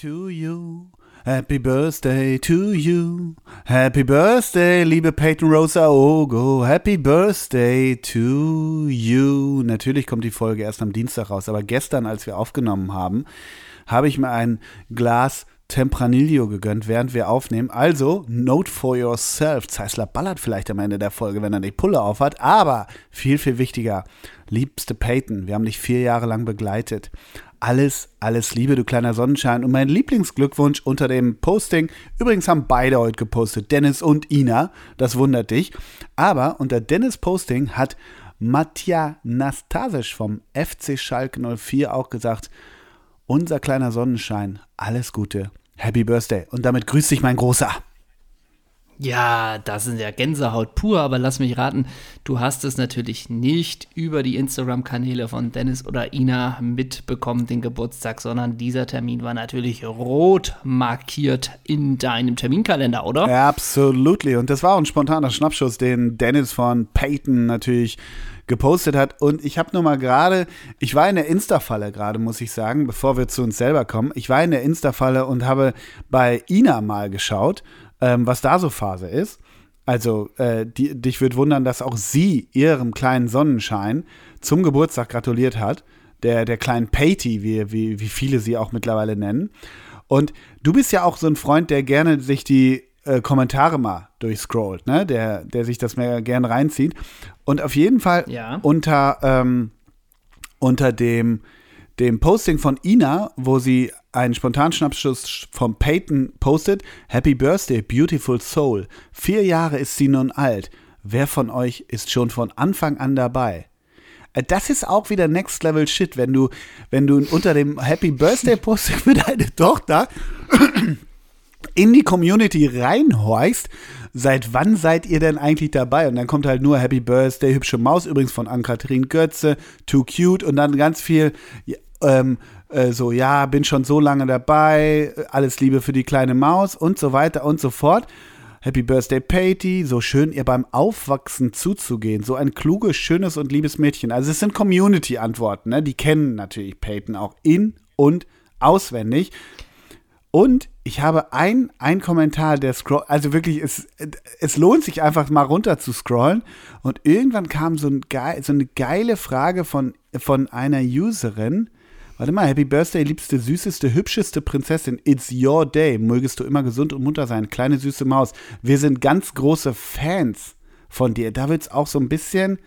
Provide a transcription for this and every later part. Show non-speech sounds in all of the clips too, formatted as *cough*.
to you. Happy birthday to you. Happy birthday, liebe Peyton Rosa Ogo. Happy birthday to you. Natürlich kommt die Folge erst am Dienstag raus, aber gestern, als wir aufgenommen haben, habe ich mir ein Glas Tempranillo gegönnt, während wir aufnehmen. Also, note for yourself. Zeissler ballert vielleicht am Ende der Folge, wenn er die Pulle aufhat. Aber viel, viel wichtiger, liebste Peyton, wir haben dich vier Jahre lang begleitet. Alles, alles Liebe, du kleiner Sonnenschein. Und mein Lieblingsglückwunsch unter dem Posting, übrigens haben beide heute gepostet, Dennis und Ina, das wundert dich. Aber unter Dennis Posting hat Matja Nastasic vom FC Schalke 04 auch gesagt, unser kleiner Sonnenschein, alles Gute. Happy Birthday. Und damit grüßt dich mein Großer. Ja, das sind ja Gänsehaut pur, aber lass mich raten, du hast es natürlich nicht über die Instagram-Kanäle von Dennis oder Ina mitbekommen, den Geburtstag, sondern dieser Termin war natürlich rot markiert in deinem Terminkalender, oder? Absolutely. Und das war auch ein spontaner Schnappschuss, den Dennis von Peyton natürlich gepostet hat. Und ich habe nur mal gerade, ich war in der Insta-Falle gerade, muss ich sagen, bevor wir zu uns selber kommen. Ich war in der Insta-Falle und habe bei Ina mal geschaut ähm, was da so Phase ist. Also, äh, die, dich wird wundern, dass auch sie ihrem kleinen Sonnenschein zum Geburtstag gratuliert hat. Der, der kleinen Patty, wie, wie, wie viele sie auch mittlerweile nennen. Und du bist ja auch so ein Freund, der gerne sich die äh, Kommentare mal durchscrollt, ne? Der, der sich das mehr gerne reinzieht. Und auf jeden Fall ja. unter, ähm, unter dem, dem Posting von Ina, wo sie einen Spontanschnappschuss vom Peyton postet. Happy Birthday, Beautiful Soul. Vier Jahre ist sie nun alt. Wer von euch ist schon von Anfang an dabei? Äh, das ist auch wieder Next Level Shit, wenn du, wenn du unter dem Happy Birthday Posting *laughs* für deine Tochter *clears throat* in die Community reinhorchst, seit wann seid ihr denn eigentlich dabei? Und dann kommt halt nur Happy Birthday, hübsche Maus, übrigens von Ann-Kathrin Götze, Too Cute und dann ganz viel, ähm, äh, so, ja, bin schon so lange dabei, alles Liebe für die kleine Maus und so weiter und so fort. Happy Birthday, Patty. So schön, ihr beim Aufwachsen zuzugehen. So ein kluges, schönes und liebes Mädchen. Also, es sind Community-Antworten, ne? Die kennen natürlich Peyton auch in- und auswendig. Und ich habe ein, ein Kommentar, der scroll, also wirklich, es, es lohnt sich einfach mal runter zu scrollen. Und irgendwann kam so, ein so eine geile Frage von, von einer Userin. Warte mal, Happy Birthday, liebste, süßeste, hübscheste Prinzessin. It's your day. Mögest du immer gesund und munter sein. Kleine süße Maus. Wir sind ganz große Fans von dir. Da wird es auch so ein bisschen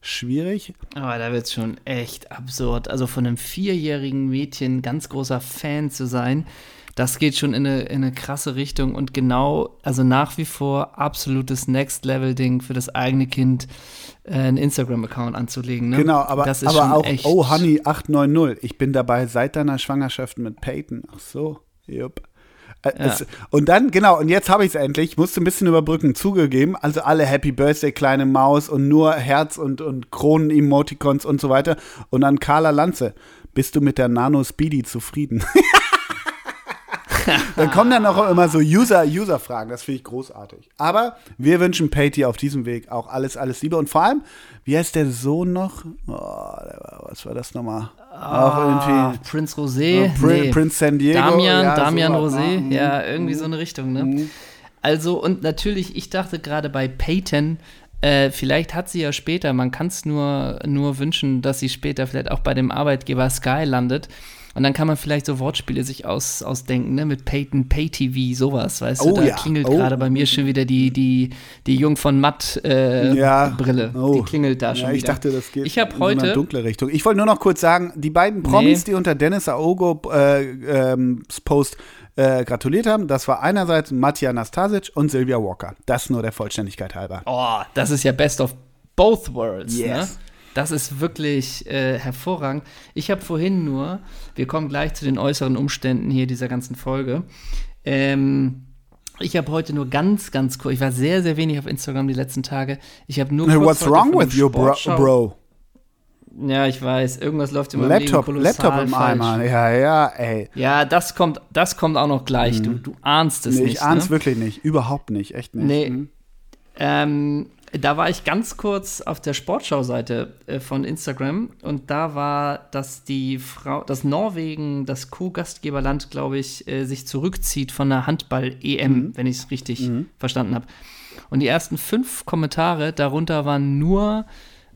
schwierig. Aber da wird es schon echt absurd. Also von einem vierjährigen Mädchen ganz großer Fan zu sein das geht schon in eine, in eine krasse Richtung und genau, also nach wie vor absolutes Next-Level-Ding für das eigene Kind, einen Instagram-Account anzulegen. Ne? Genau, aber, aber auch, oh Honey 890, ich bin dabei seit deiner Schwangerschaft mit Peyton. Ach so, jupp. Äh, ja. Es, und dann, genau, und jetzt habe ich es endlich, ich musste ein bisschen überbrücken, zugegeben. Also alle Happy Birthday, kleine Maus und nur Herz und, und Kronen-Emoticons und so weiter. Und dann Carla Lanze, bist du mit der Nano Speedy zufrieden? *laughs* dann kommen dann auch immer so User-User-Fragen. Das finde ich großartig. Aber wir wünschen Patty auf diesem Weg auch alles, alles Liebe. Und vor allem, wie heißt der Sohn noch? Oh, was war das nochmal? auch irgendwie. Prinz Rosé. Oh, Prin nee. Prinz San Diego. Damian, ja, Damian so Rosé. Ne? Ja, irgendwie so eine Richtung, ne? Mhm. Also, und natürlich, ich dachte gerade bei Peyton, äh, vielleicht hat sie ja später, man kann es nur, nur wünschen, dass sie später vielleicht auch bei dem Arbeitgeber Sky landet. Und dann kann man vielleicht so Wortspiele sich aus, ausdenken, ne? Mit Peyton, Pay-TV, sowas, weißt oh, du? Da ja. klingelt oh. gerade bei mir schon wieder die, die, die Jung von Matt äh, ja. Brille. Oh. Die klingelt da schon ja, ich wieder. dachte, das geht ich in heute, so eine dunkle Richtung. Ich wollte nur noch kurz sagen, die beiden Promis, nee. die unter Dennis Aogo äh, ähm, Post äh, gratuliert haben. Das war einerseits Matja Nastasic und Sylvia Walker. Das nur der Vollständigkeit halber. Oh, das ist ja best of both worlds, yes. ne? Das ist wirklich äh, hervorragend. Ich habe vorhin nur, wir kommen gleich zu den äußeren Umständen hier dieser ganzen Folge. Ähm, ich habe heute nur ganz, ganz kurz, ich war sehr, sehr wenig auf Instagram die letzten Tage. Ich habe nur hey, What's wrong with you, bro, bro? Ja, ich weiß, irgendwas läuft meinem Laptop, Leben Laptop im falsch. Eimer, ja, ja, ey. Ja, das kommt, das kommt auch noch gleich. Mhm. Du, du ahnst es nee, nicht. Ich ahn's ne? wirklich nicht, überhaupt nicht, echt nicht. Nee. Mhm. Ähm, Da war ich ganz kurz auf der Sportschau-Seite äh, von Instagram und da war, dass die Frau, dass Norwegen, das Co-Gastgeberland, glaube ich, äh, sich zurückzieht von der Handball-EM, mhm. wenn ich es richtig mhm. verstanden habe. Und die ersten fünf Kommentare darunter waren nur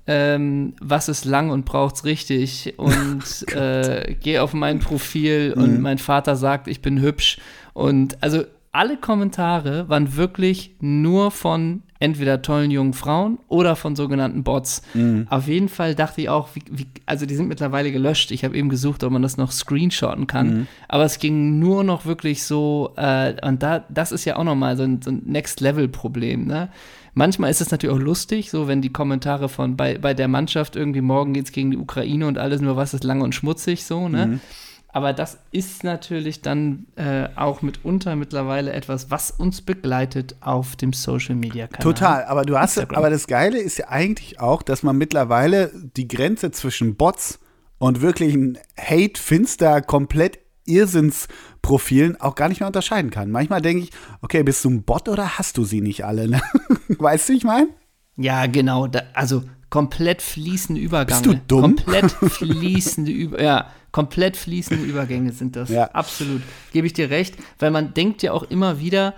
ähm, was ist lang und braucht's richtig *laughs* und oh äh, geh auf mein Profil mhm. und mein Vater sagt, ich bin hübsch und also alle Kommentare waren wirklich nur von entweder tollen jungen Frauen oder von sogenannten Bots. Mhm. Auf jeden Fall dachte ich auch, wie, wie, also die sind mittlerweile gelöscht. Ich habe eben gesucht, ob man das noch screenshotten kann. Mhm. Aber es ging nur noch wirklich so, äh, und da, das ist ja auch nochmal so ein, so ein Next-Level-Problem, ne? Manchmal ist es natürlich auch lustig, so wenn die Kommentare von bei, bei der Mannschaft irgendwie morgen geht es gegen die Ukraine und alles nur was ist lang und schmutzig, so, ne? Mhm. Aber das ist natürlich dann äh, auch mitunter mittlerweile etwas, was uns begleitet auf dem Social Media Kanal. Total, aber du hast, Instagram. aber das Geile ist ja eigentlich auch, dass man mittlerweile die Grenze zwischen Bots und wirklichen Hate, Finster, komplett Irrsinnsprofilen auch gar nicht mehr unterscheiden kann. Manchmal denke ich, okay, bist du ein Bot oder hast du sie nicht alle? Ne? *laughs* weißt du, ich meine? Ja, genau. Da, also komplett fließende Übergänge. Bist du dumm? Komplett fließende Über ja, komplett fließende Übergänge sind das. Ja. Absolut. Gebe ich dir recht, weil man denkt ja auch immer wieder,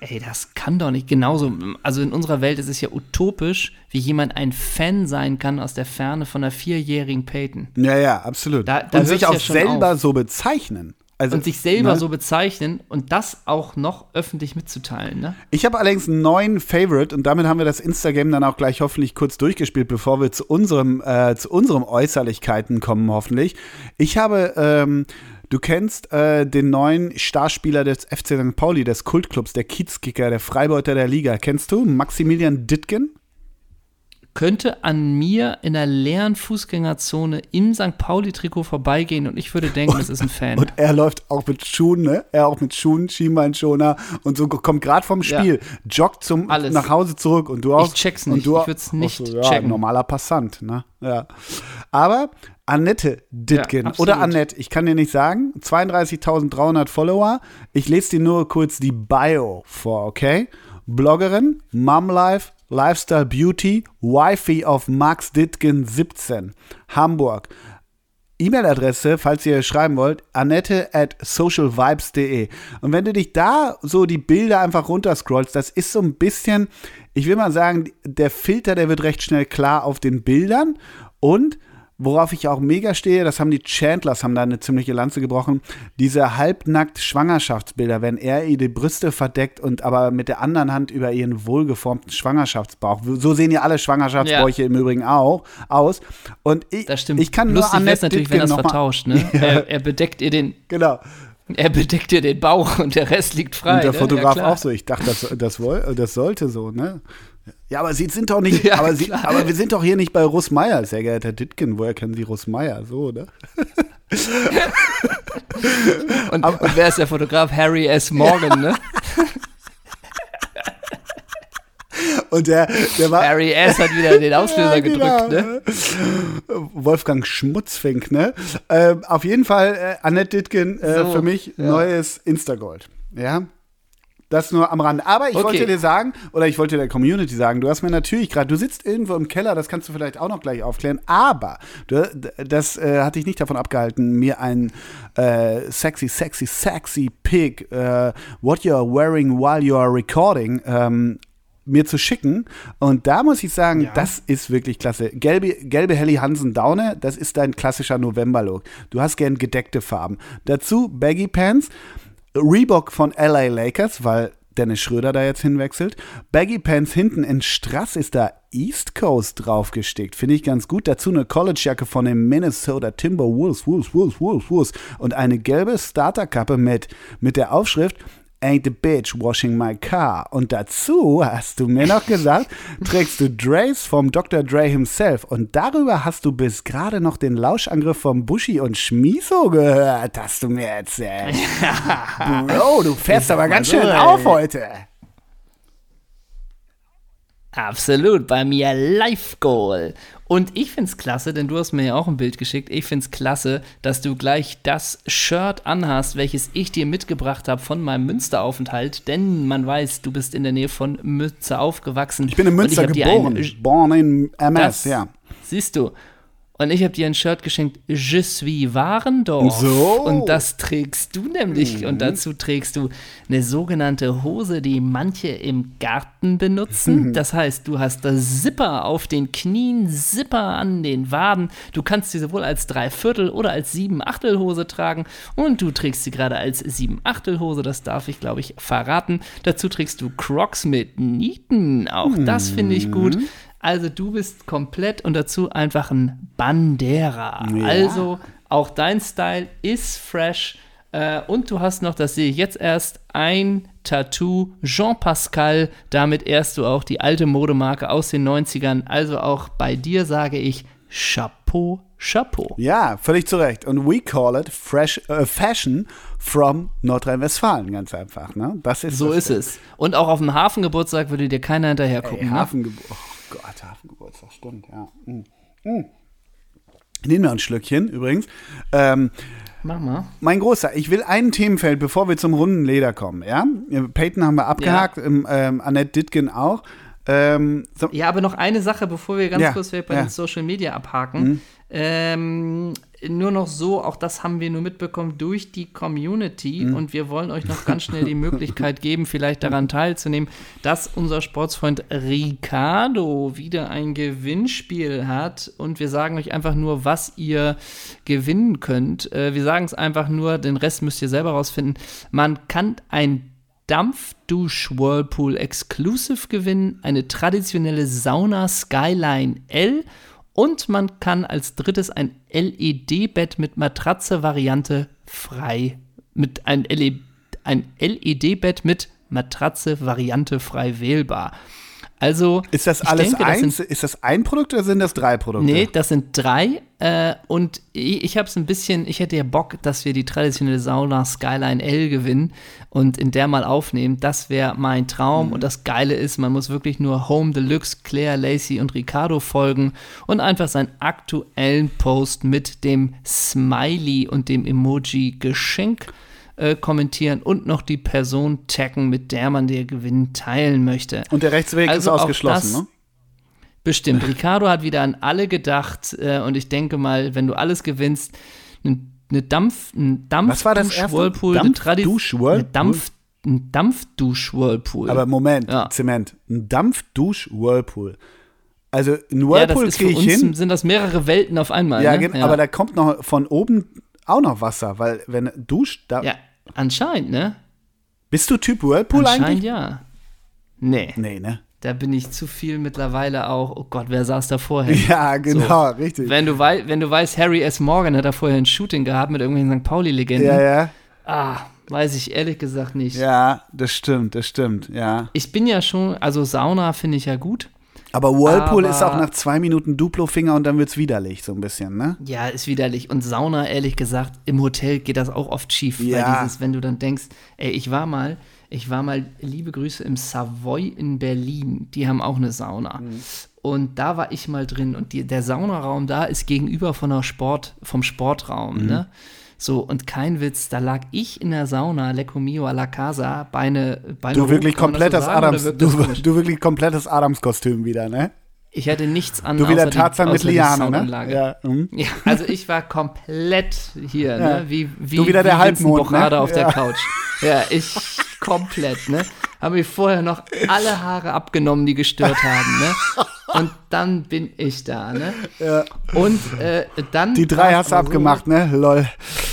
ey, das kann doch nicht genauso. Also in unserer Welt ist es ja utopisch, wie jemand ein Fan sein kann aus der Ferne von einer vierjährigen Peyton. Ja, ja, absolut. Da, da und sich auch ja selber auf. so bezeichnen. Also, und sich selber ne? so bezeichnen und das auch noch öffentlich mitzuteilen. Ne? Ich habe allerdings einen neuen Favorite und damit haben wir das Instagram dann auch gleich hoffentlich kurz durchgespielt, bevor wir zu unserem, äh, zu unserem Äußerlichkeiten kommen, hoffentlich. Ich habe, ähm, du kennst äh, den neuen Starspieler des FC St. Pauli, des Kultclubs, der Kiezkicker, der Freibeuter der Liga. Kennst du Maximilian Dittgen? Könnte an mir in der leeren Fußgängerzone im St. Pauli-Trikot vorbeigehen und ich würde denken, und, das ist ein Fan. Und er läuft auch mit Schuhen, ne? Er auch mit Schuhen, Schienbeinschoner und so kommt gerade vom Spiel, ja. joggt zum Alles. nach Hause zurück und du auch. Ich check's nicht. Und du, ich würde es nicht so, ja, checken. Normaler Passant, ne? Ja. Aber Annette Ditgen ja, oder Annette, ich kann dir nicht sagen, 32.300 Follower. Ich lese dir nur kurz die Bio vor, okay? Bloggerin, Mom Life, Lifestyle Beauty, Wifi of Max Dittgen 17, Hamburg. E-Mail-Adresse, falls ihr schreiben wollt, annette at socialvibes.de. Und wenn du dich da so die Bilder einfach runterscrollst, das ist so ein bisschen, ich will mal sagen, der Filter, der wird recht schnell klar auf den Bildern und Worauf ich auch mega stehe, das haben die Chandlers, haben da eine ziemliche Lanze gebrochen, diese halbnackt Schwangerschaftsbilder, wenn er ihr die Brüste verdeckt und aber mit der anderen Hand über ihren wohlgeformten Schwangerschaftsbauch. So sehen ja alle Schwangerschaftsbäuche ja. im Übrigen auch aus. Und ich, das stimmt. ich kann Lustig nur Annette natürlich, wenn das vertauscht, ne? *laughs* Ja. Er, er bedeckt ihr den Genau. Er bedeckt dir den Bauch und der Rest liegt frei. Und der ne? Fotograf ja, auch so. Ich dachte, das, das, das sollte so, ne? Ja, aber Sie sind doch nicht, *laughs* ja, aber, Sie, aber, wir sind doch hier nicht bei Russ Meier, sehr geehrter Herr Dittgen. Woher kennen Sie Russ Meier? So, ne? *laughs* und, aber, und, wer ist der Fotograf? Harry S. Morgan, ne? *laughs* Und der, der war. Harry S. hat wieder den Auslöser ja, genau. gedrückt, ne? Wolfgang Schmutzfink, ne? Äh, auf jeden Fall, äh, Annette Dittgen, äh, so, für mich ja. neues Instagold. Ja. Das nur am Rande. Aber ich okay. wollte dir sagen, oder ich wollte der Community sagen, du hast mir natürlich gerade, du sitzt irgendwo im Keller, das kannst du vielleicht auch noch gleich aufklären, aber du, das äh, hat dich nicht davon abgehalten, mir ein äh, sexy, sexy, sexy Pic, äh, what you're wearing while you are recording, ähm, mir zu schicken. Und da muss ich sagen, ja. das ist wirklich klasse. Gelbe, gelbe Helly Hansen Daune, das ist dein klassischer November-Look. Du hast gern gedeckte Farben. Dazu Baggy Pants. Reebok von LA Lakers, weil Dennis Schröder da jetzt hinwechselt. Baggy Pants hinten in Strass ist da East Coast draufgestickt. Finde ich ganz gut. Dazu eine Collegejacke von den Minnesota Timberwolves, Wolves, Wolves, Wolves, Wolves. Und eine gelbe Starterkappe mit, mit der Aufschrift Ain't the bitch washing my car. Und dazu hast du mir noch gesagt, *laughs* trägst du Drays vom Dr. Dre himself. Und darüber hast du bis gerade noch den Lauschangriff vom Bushi und Schmiso gehört, hast du mir erzählt. *laughs* Bro, du fährst aber ganz schön so, auf heute. Absolut, bei mir Live Goal. Und ich finde es klasse, denn du hast mir ja auch ein Bild geschickt. Ich finde es klasse, dass du gleich das Shirt anhast, welches ich dir mitgebracht habe von meinem Münsteraufenthalt. Denn man weiß, du bist in der Nähe von Münster aufgewachsen. Ich bin in Münster geboren. Born in MS, das, ja. Siehst du. Und ich habe dir ein Shirt geschenkt, Je suis Warendorf. So. Und das trägst du nämlich. Mhm. Und dazu trägst du eine sogenannte Hose, die manche im Garten benutzen. Mhm. Das heißt, du hast das Zipper auf den Knien, Zipper an den Waden. Du kannst sie sowohl als Dreiviertel- oder als Sieben-Achtel-Hose tragen. Und du trägst sie gerade als Sieben-Achtel-Hose. Das darf ich, glaube ich, verraten. Dazu trägst du Crocs mit Nieten. Auch das finde ich gut. Also du bist komplett und dazu einfach ein Bandera. Ja. Also auch dein Style ist fresh. Äh, und du hast noch, das sehe ich jetzt erst, ein Tattoo Jean Pascal. Damit ehrst du auch die alte Modemarke aus den 90ern. Also auch bei dir sage ich Chapeau, Chapeau. Ja, völlig zu Recht. Und we call it fresh, uh, Fashion from Nordrhein-Westfalen, ganz einfach. Ne? Das ist so ist es. Und auch auf dem Hafengeburtstag würde dir keiner hinterher gucken. Ey, ne? Hafengeburtstag. Gott, Hafengeburtstag, stimmt, ja. Mm. Mm. Nehmen wir ein Schlückchen übrigens. Ähm, Mach mal. Mein Großer, ich will ein Themenfeld, bevor wir zum runden Leder kommen. Ja? Peyton haben wir abgehakt, ja. ähm, Annette Dittgen auch. Ähm, so. Ja, aber noch eine Sache, bevor wir ganz ja. kurz bei ja. den Social Media abhaken. Mhm. Ähm, nur noch so, auch das haben wir nur mitbekommen durch die Community mhm. und wir wollen euch noch ganz schnell die Möglichkeit *laughs* geben, vielleicht daran teilzunehmen, dass unser Sportsfreund Ricardo wieder ein Gewinnspiel hat und wir sagen euch einfach nur, was ihr gewinnen könnt. Äh, wir sagen es einfach nur, den Rest müsst ihr selber rausfinden. Man kann ein Dampfdusch-Whirlpool Exclusive gewinnen, eine traditionelle Sauna Skyline L und man kann als drittes ein LED-Bett mit Matratze-Variante frei, mit ein LED-Bett mit Matratze-Variante frei wählbar. Also ist das alles denke, eins? Das sind, ist das ein Produkt oder sind das drei Produkte? Nee, das sind drei. Äh, und ich, ich habe es ein bisschen, ich hätte ja Bock, dass wir die traditionelle Sauna Skyline L gewinnen und in der mal aufnehmen. Das wäre mein Traum. Mhm. Und das Geile ist, man muss wirklich nur Home Deluxe, Claire, Lacey und Ricardo folgen und einfach seinen aktuellen Post mit dem Smiley und dem Emoji Geschenk äh, kommentieren und noch die Person taggen, mit der man den Gewinn teilen möchte. Und der Rechtsweg also ist ausgeschlossen, ne? Bestimmt. *laughs* Ricardo hat wieder an alle gedacht äh, und ich denke mal, wenn du alles gewinnst, eine Dampf, ein Dampf Was war das erste? Whirlpool, Dampfdusch-Whirlpool? Dampf, ein Dampfdusch-Whirlpool. Aber Moment, ja. Zement. Ein Dampfdusch-Whirlpool. Also ein Whirlpool ja, kriege ich hin. sind das mehrere Welten auf einmal. Ja, ne? ja, aber da kommt noch von oben auch noch Wasser, weil wenn du duscht, da. Ja, anscheinend, ne? Bist du Typ Whirlpool anscheinend eigentlich? ja. Nee. Nee, ne? Da bin ich zu viel mittlerweile auch. Oh Gott, wer saß da vorher? *laughs* Ja, genau, so. richtig. Wenn du, wei wenn du weißt, Harry S. Morgan hat da vorher ein Shooting gehabt mit irgendwelchen St. Pauli-Legenden. Ja, ja. Ah, weiß ich ehrlich gesagt nicht. Ja, das stimmt, das stimmt, ja. Ich bin ja schon, also Sauna finde ich ja gut. Aber Whirlpool aber, ist auch nach zwei Minuten Duplo-Finger und dann wird es widerlich, so ein bisschen, ne? Ja, ist widerlich. Und Sauna, ehrlich gesagt, im Hotel geht das auch oft schief. Ja. Weil dieses, wenn du dann denkst, ey, ich war mal, ich war mal, liebe Grüße, im Savoy in Berlin. Die haben auch eine Sauna. Mhm. Und da war ich mal drin. Und die, der Saunaraum da ist gegenüber von der Sport, vom Sportraum, mhm. ne? So, und kein Witz, da lag ich in der Sauna, Lecco Mio a la Casa, Beine, Beine Du wirklich komplettes Adams, du, du wirklich komplettes Adams-Kostüm wieder, ne? Ich hatte nichts anderes. Du wieder Tarzan mit Liane, ne? Ja, mhm. ja, also ich war komplett hier, ne? ja. ne? Wie, wie, du wieder wie der Halbmond, ne? auf der Couch. Ja, ich komplett, ne? Habe mir vorher noch alle Haare abgenommen, die gestört haben, ne? *laughs* Und dann bin ich da, ne? Ja. Und äh, dann. Die drei hast du abgemacht, ne? Lol.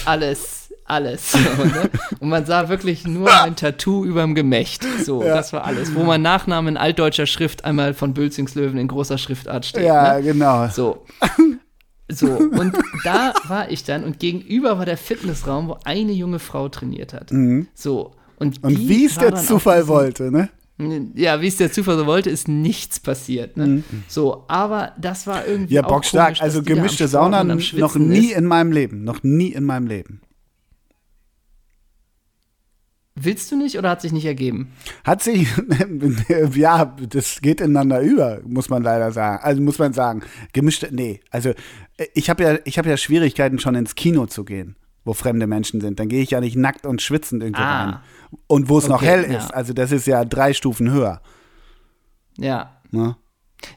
Alles, alles. So, ne? Und man sah wirklich nur ein Tattoo über dem Gemächt. So, ja. das war alles. Wo mein Nachname in altdeutscher Schrift einmal von Bülzingslöwen in großer Schriftart steht. Ja, ne? genau. So. So, und da war ich dann und gegenüber war der Fitnessraum, wo eine junge Frau trainiert hat. Mhm. So, und, und wie es der Zufall wollte, ne? Ja, wie es der Zufall so wollte, ist nichts passiert. Ne? Mhm. So, aber das war irgendwie. Ja, bockstark. Also gemischte Sauna noch nie ist. in meinem Leben. Noch nie in meinem Leben. Willst du nicht oder hat sich nicht ergeben? Hat sich, *laughs* ja, das geht ineinander über, muss man leider sagen. Also muss man sagen, gemischte, nee, also ich habe ja, ich habe ja Schwierigkeiten schon ins Kino zu gehen, wo fremde Menschen sind. Dann gehe ich ja nicht nackt und schwitzend irgendwo ah. rein. Und wo es okay, noch hell ja. ist, also das ist ja drei Stufen höher. Ja. Ne?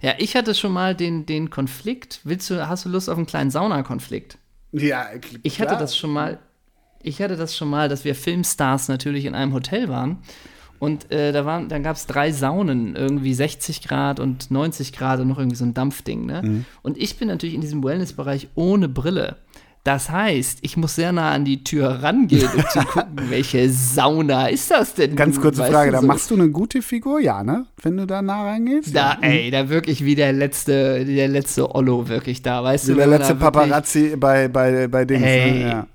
Ja, ich hatte schon mal den, den Konflikt. Willst du, hast du Lust auf einen kleinen Saunakonflikt? Ja, klar. Ich hatte das schon mal ich hatte das schon mal, dass wir Filmstars natürlich in einem Hotel waren. Und äh, da waren, dann gab es drei Saunen, irgendwie 60 Grad und 90 Grad und noch irgendwie so ein Dampfding. Ne? Mhm. Und ich bin natürlich in diesem Wellnessbereich ohne Brille. Das heißt, ich muss sehr nah an die Tür rangehen, um zu gucken, *laughs* welche Sauna ist das denn? Ganz kurze Frage, da so? machst du eine gute Figur, ja, ne? Wenn du da nah reingehst? Da, ja. ey, da wirklich wie der letzte, der letzte Ollo wirklich da, weißt wie du? Der letzte Paparazzi bei, bei, bei Dings, hey, ne? ja.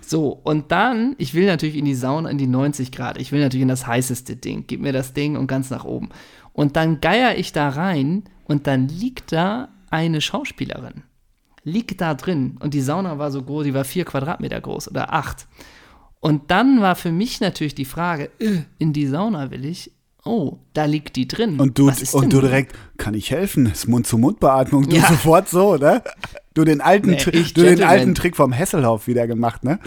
So, und dann, ich will natürlich in die Sauna in die 90 Grad. Ich will natürlich in das heißeste Ding. Gib mir das Ding und ganz nach oben. Und dann geier ich da rein und dann liegt da eine Schauspielerin. Liegt da drin. Und die Sauna war so groß, die war vier Quadratmeter groß oder acht. Und dann war für mich natürlich die Frage, äh, in die Sauna will ich, oh, da liegt die drin. Und du, und du direkt, kann ich helfen? Das ist Mund-zu-Mund-Beatmung. Du ja. sofort so, ne? Du den alten, nee, du den alten Trick vom Hesselhoff wieder gemacht, ne?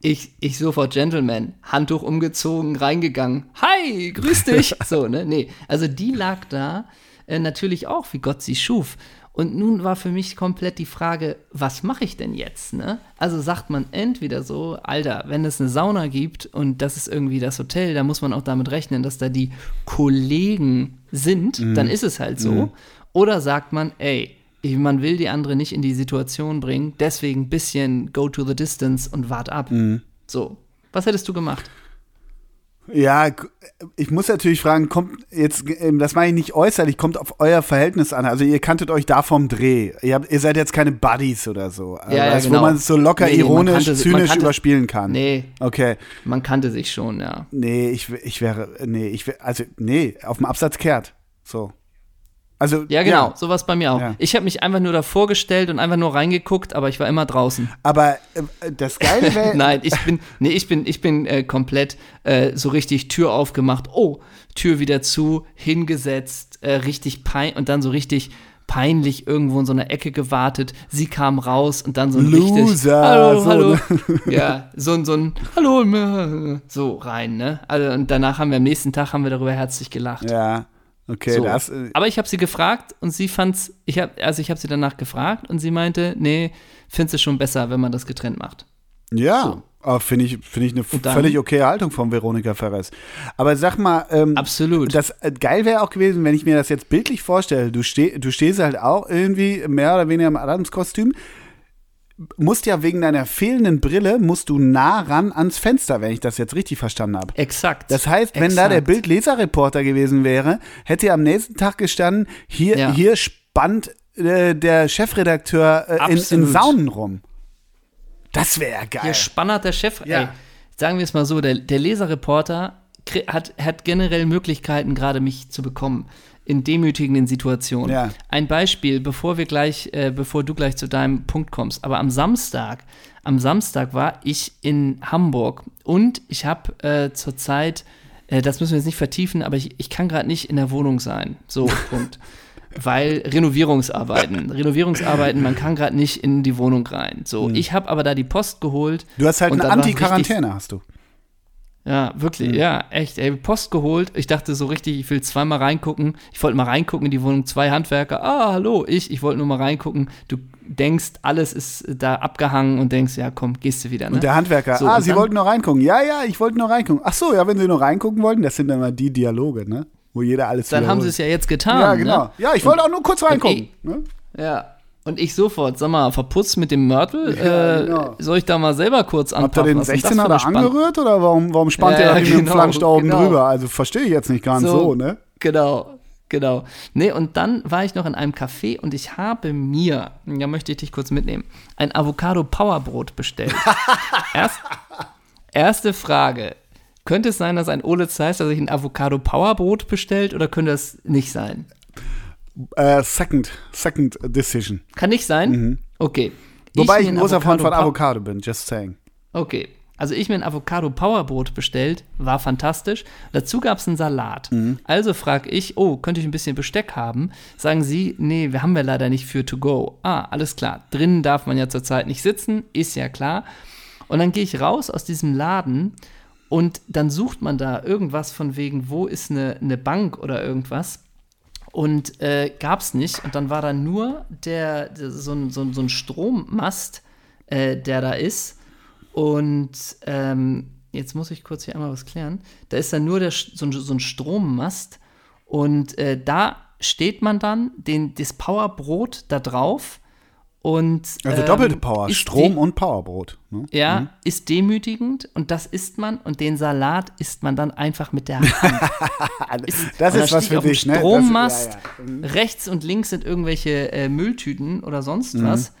Ich, ich sofort Gentleman, Handtuch umgezogen, reingegangen. Hi, grüß dich. *laughs* so, ne? Nee, also die lag da äh, natürlich auch, wie Gott sie schuf. Und nun war für mich komplett die Frage, was mache ich denn jetzt? Ne? Also sagt man entweder so, Alter, wenn es eine Sauna gibt und das ist irgendwie das Hotel, da muss man auch damit rechnen, dass da die Kollegen sind, mhm. dann ist es halt so. Mhm. Oder sagt man, ey, man will die andere nicht in die Situation bringen, deswegen ein bisschen go to the distance und wart ab. Mhm. So, was hättest du gemacht? Ja, ich muss natürlich fragen, kommt jetzt, ähm, das meine ich nicht äußerlich, kommt auf euer Verhältnis an. Also ihr kanntet euch da vom Dreh. Ihr, habt, ihr seid jetzt keine Buddies oder so. Ja, ja, also, genau. Wo man es so locker, nee, ironisch, kannte, zynisch kannte, überspielen kann. Nee. Okay. Man kannte sich schon, ja. Nee, ich, ich wäre, nee, ich wäre, also, nee, auf dem Absatz kehrt. So. Also, ja, genau, ja. sowas bei mir auch. Ja. Ich habe mich einfach nur davor gestellt und einfach nur reingeguckt, aber ich war immer draußen. Aber äh, das Geile wäre. *laughs* Nein, ich bin, nee, ich bin, ich bin äh, komplett äh, so richtig Tür aufgemacht, oh, Tür wieder zu, hingesetzt, äh, richtig pein und dann so richtig peinlich irgendwo in so einer Ecke gewartet. Sie kam raus und dann so ein Loser, richtig Hallo, so, hallo. Ne? Ja, so, ein so ein Hallo, so rein, ne? Also, und danach haben wir am nächsten Tag haben wir darüber herzlich gelacht. Ja. Okay, so. das. Äh Aber ich habe sie gefragt und sie fand's, ich hab, also ich habe sie danach gefragt und sie meinte, nee, findest du schon besser, wenn man das getrennt macht. Ja, so. finde ich, find ich eine dann, völlig okay Haltung von Veronika Ferres. Aber sag mal, ähm, absolut. Das äh, geil wäre auch gewesen, wenn ich mir das jetzt bildlich vorstelle. Du, steh, du stehst halt auch irgendwie mehr oder weniger im Adamskostüm musst ja wegen deiner fehlenden Brille, musst du nah ran ans Fenster, wenn ich das jetzt richtig verstanden habe. Exakt. Das heißt, wenn Exakt. da der Bildleserreporter gewesen wäre, hätte er am nächsten Tag gestanden, hier, ja. hier spannt äh, der Chefredakteur äh, in, in, Saunen rum. Das wäre geil. Hier spannert der Chef. Ja. Ey, sagen wir es mal so, der, der Leserreporter hat, hat generell Möglichkeiten, gerade mich zu bekommen in demütigenden Situationen. Ja. Ein Beispiel, bevor wir gleich, äh, bevor du gleich zu deinem Punkt kommst. Aber am Samstag, am Samstag war ich in Hamburg und ich habe äh, zurzeit, äh, das müssen wir jetzt nicht vertiefen, aber ich, ich kann gerade nicht in der Wohnung sein. So, *laughs* Punkt. Weil Renovierungsarbeiten, *laughs* Renovierungsarbeiten, man kann gerade nicht in die Wohnung rein. So, mhm. ich habe aber da die Post geholt. Du hast halt eine Anti-Quarantäne, hast du. Ja, wirklich, ja, echt. Ey, Post geholt. Ich dachte so richtig, ich will zweimal reingucken. Ich wollte mal reingucken in die Wohnung. Zwei Handwerker. Ah, hallo, ich. Ich wollte nur mal reingucken. Du denkst, alles ist da abgehangen und denkst, ja, komm, gehst du wieder. Ne? Und der Handwerker, so, ah, Sie wollten nur reingucken. Ja, ja, ich wollte nur reingucken. Ach so, ja, wenn Sie nur reingucken wollten, das sind dann mal die Dialoge, ne? Wo jeder alles Dann haben Sie es ja jetzt getan. Ja, genau. Ne? Ja, ich wollte auch nur kurz reingucken. Ne? Ja, und ich sofort, sag mal, verputzt mit dem Mörtel, ja, äh, genau. soll ich da mal selber kurz anpacken? Habt ihr den 16er da angerührt oder warum, warum spannt ja, ihr da genau, da oben genau. drüber? Also verstehe ich jetzt nicht ganz so, so, ne? Genau, genau. Nee, und dann war ich noch in einem Café und ich habe mir, ja möchte ich dich kurz mitnehmen, ein Avocado Powerbrot bestellt. *laughs* Erst, erste Frage. Könnte es sein, dass ein Ole Zeiss sich ein Avocado Powerbrot bestellt oder könnte es nicht sein? Uh, second, second decision. Kann nicht sein? Mhm. Okay. Wobei ich, ich ein großer Freund von Avocado bin, just saying. Okay. Also ich mir ein Avocado Powerbrot bestellt, war fantastisch. Dazu gab es einen Salat. Mhm. Also frage ich, oh, könnte ich ein bisschen Besteck haben? Sagen sie, nee, wir haben wir leider nicht für to go. Ah, alles klar. Drinnen darf man ja zurzeit nicht sitzen, ist ja klar. Und dann gehe ich raus aus diesem Laden und dann sucht man da irgendwas von wegen, wo ist eine, eine Bank oder irgendwas. Und äh, es nicht. Und dann war da nur der, der so, ein, so, so ein Strommast, äh, der da ist. Und ähm, jetzt muss ich kurz hier einmal was klären. Da ist dann nur der, so, ein, so ein Strommast. Und äh, da steht man dann den, das Powerbrot da drauf. Und, Also ähm, doppelte Power, ist Strom und Powerbrot. Ne? ja, ist demütigend und das isst man und den Salat isst man dann einfach mit der Hand. *laughs* das Und ist was für dich, ne? Das- Strommast, ja, ja. rechts und links sind irgendwelche äh, Mülltüten oder sonst was.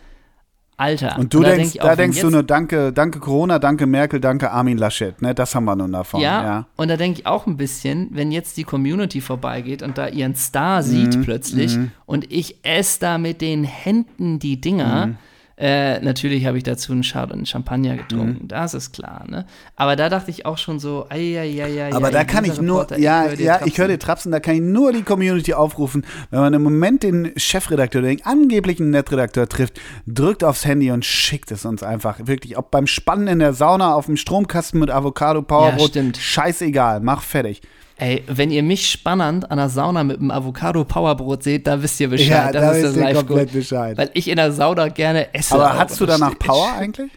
Alter. Mhm. Und du da denkst, da denkst du nur, danke, danke Corona, danke Merkel, danke Armin Laschet, ne? Das haben wir nun davon. Ja, Ja. und da denke ich auch ein bisschen, wenn jetzt die Community vorbeigeht und da ihren Star sieht Mhm, plötzlich und ich esse da mit den Händen die Dinger. Mhm. Äh, natürlich habe ich dazu einen, Chard einen Champagner getrunken, Mhm. das ist klar. Ne? Aber da dachte ich auch schon so, ei, ei, ei, ei, Aber da kann ich nur, Reporter, ja, dir ja, trapsen. ich höre dir trapsen, da kann ich nur die Community aufrufen. Wenn man im Moment den Chefredakteur, den angeblichen Netredakteur trifft, drückt aufs Handy und schickt es uns einfach. Wirklich, ob beim Spannen in der Sauna, auf dem Stromkasten mit Avocado Powerbrot, stimmt. scheißegal, mach fertig. Ey, wenn ihr mich spannend an der Sauna mit einem Avocado-Powerbrot seht, da wisst ihr Bescheid. Ja, da das ist wisst das ihr Live komplett Bescheid. Weil ich in der Sauna gerne esse. Aber hattest du danach Power eigentlich?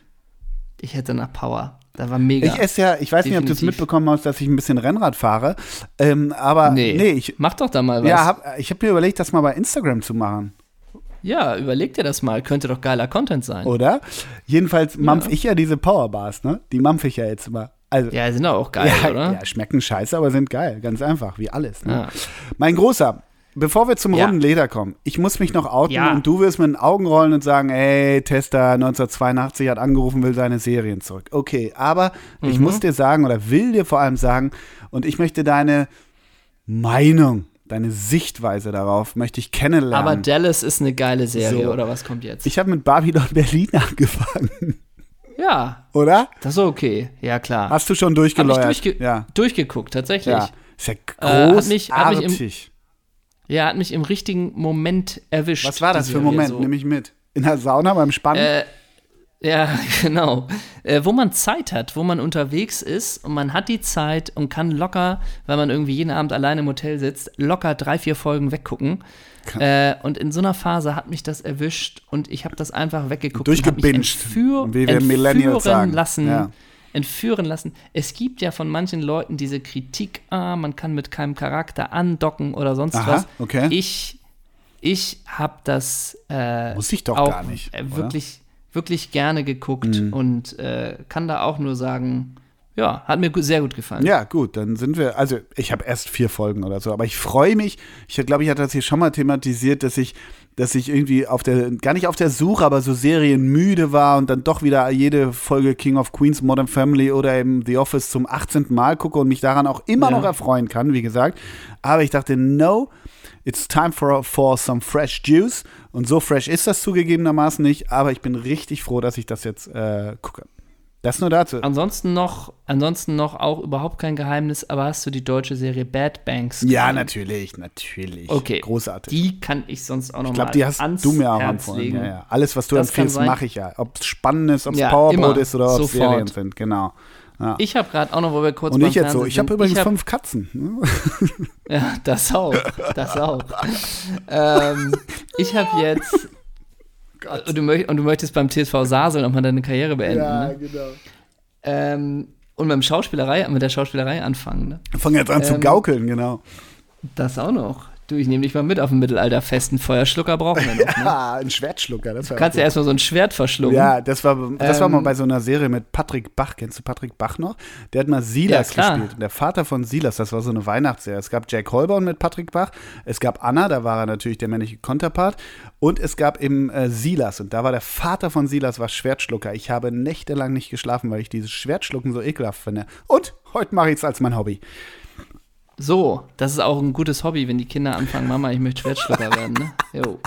Ich hätte nach Power. Da war mega. Ich esse ja, ich weiß nicht, ob du es Definitiv. mitbekommen hast, dass ich ein bisschen Rennrad fahre. Ähm, aber nee, nee, ich, mach doch da mal was. ja, Ja, hab, ich habe mir überlegt, das mal bei Instagram zu machen, überleg dir das mal. Könnte doch geiler Content sein. oder? Jedenfalls mampf ich ja diese Powerbars, ne? Die mampf ich ja jetzt immer. Also, Ja, sind auch geil, ja, oder? ja, schmecken scheiße, aber sind geil. Ganz einfach, wie alles. Ne? Ja. Mein Großer, bevor wir zum Ja. runden Leder kommen, ich muss mich noch outen Ja. und du wirst mit den Augen rollen und sagen, ey, Tester 1982 hat angerufen, will seine Serien zurück. Okay, aber ich Mhm. muss dir sagen oder will dir vor allem sagen und ich möchte deine Meinung, deine Sichtweise darauf möchte ich kennenlernen. Aber Dallas ist eine geile Serie, So. oder was kommt jetzt? ich habe mit Babylon Berlin *laughs* angefangen, ja, oder? das ist okay. Ja, klar. Hast du schon Hab ich durchgeläuert? durchge ja. durchgeguckt, tatsächlich. ja. Ist ja Äh, großartig. hat mich- hat mich im- Ja, hat mich im richtigen Moment erwischt. Was war das für ein Moment? so. Nimm mich mit. In der Sauna beim Spannen? Äh, ja, *laughs* genau. Äh, wo man Zeit hat, wo man unterwegs ist und man hat die Zeit und kann locker, weil man irgendwie jeden Abend alleine im Hotel sitzt, locker drei, vier Folgen weggucken. Äh, und in so einer Phase hat mich das erwischt und ich habe das einfach weggeguckt. Durchgebinged, entführ, wie wir Millennials entführen sagen. lassen. Ja. Entführen lassen. Es gibt ja von manchen Leuten diese Kritik, ah, man kann mit keinem Charakter andocken oder sonst Aha, was. okay. Ich, ich habe das äh, Muss ich doch auch gar nicht, äh, oder? Mhm. wirklich, gerne geguckt und äh, kann da auch nur sagen, ja, hat mir sehr gut gefallen. Ja, gut, dann sind wir, also ich habe erst vier Folgen oder so, aber ich freue mich, ich glaube, ich hatte das hier schon mal thematisiert, dass ich, dass ich irgendwie auf der, gar nicht auf der Suche, aber so serienmüde war und dann doch wieder jede Folge King of Queens, Modern Family oder eben The Office zum 18. Mal gucke und mich daran auch immer Ja. noch erfreuen kann, wie gesagt. Aber ich dachte, no, it's time for, for some fresh juice. Und so fresh ist das zugegebenermaßen nicht, aber ich bin richtig froh, dass ich das jetzt äh, gucke. Das nur dazu. Ansonsten noch, ansonsten noch auch überhaupt kein Geheimnis, aber hast du die deutsche Serie Bad Banks Ja, gesehen? natürlich, natürlich. Okay. Großartig. Die kann ich sonst auch noch ich glaube, die hast du mir auch empfohlen. Ja, ja. Alles, was du Das empfiehlst, mache ich ja. Ob es spannend ist, ob es Ja, Powerbrot immer. ist oder ob es. Serien sind. Genau. Ja. Ich habe gerade auch noch, wo wir kurz Und ich jetzt so. Fernsehen Ich habe übrigens hab- fünf Katzen. ne? *laughs* Ja, das auch. Das auch. ähm, ich habe jetzt. *laughs* Und du, und du möchtest beim TSV Sasel nochmal deine Karriere beenden. ne? genau. ähm, und beim Schauspielerei, mit der Schauspielerei anfangen. Ne? Fang jetzt an zu Ähm, gaukeln, genau. Das auch noch. Du, ich nehme dich mal mit auf den Mittelalterfesten. Feuerschlucker brauchen wir noch. Ne? Ah, *laughs* ein Schwertschlucker. Das war Du kannst ja erstmal so ein Schwert verschlucken. Ja, das war, das war mal Ähm, bei so einer Serie mit Patrick Bach. Kennst du Patrick Bach noch? Der hat mal Silas Ja, gespielt. Und der Vater von Silas, das war so eine Weihnachtsserie. Es gab Jack Holborn mit Patrick Bach. Es gab Anna, da war er natürlich der männliche Konterpart. Und es gab eben äh, Silas. Und da war der Vater von Silas, war Schwertschlucker. Ich habe nächtelang nicht geschlafen, weil ich dieses Schwertschlucken so ekelhaft finde. Und heute mache ich es als mein Hobby. So, das ist auch ein gutes Hobby, wenn die Kinder anfangen, Mama, ich möchte Schwertschlucker werden. Ne? Jo.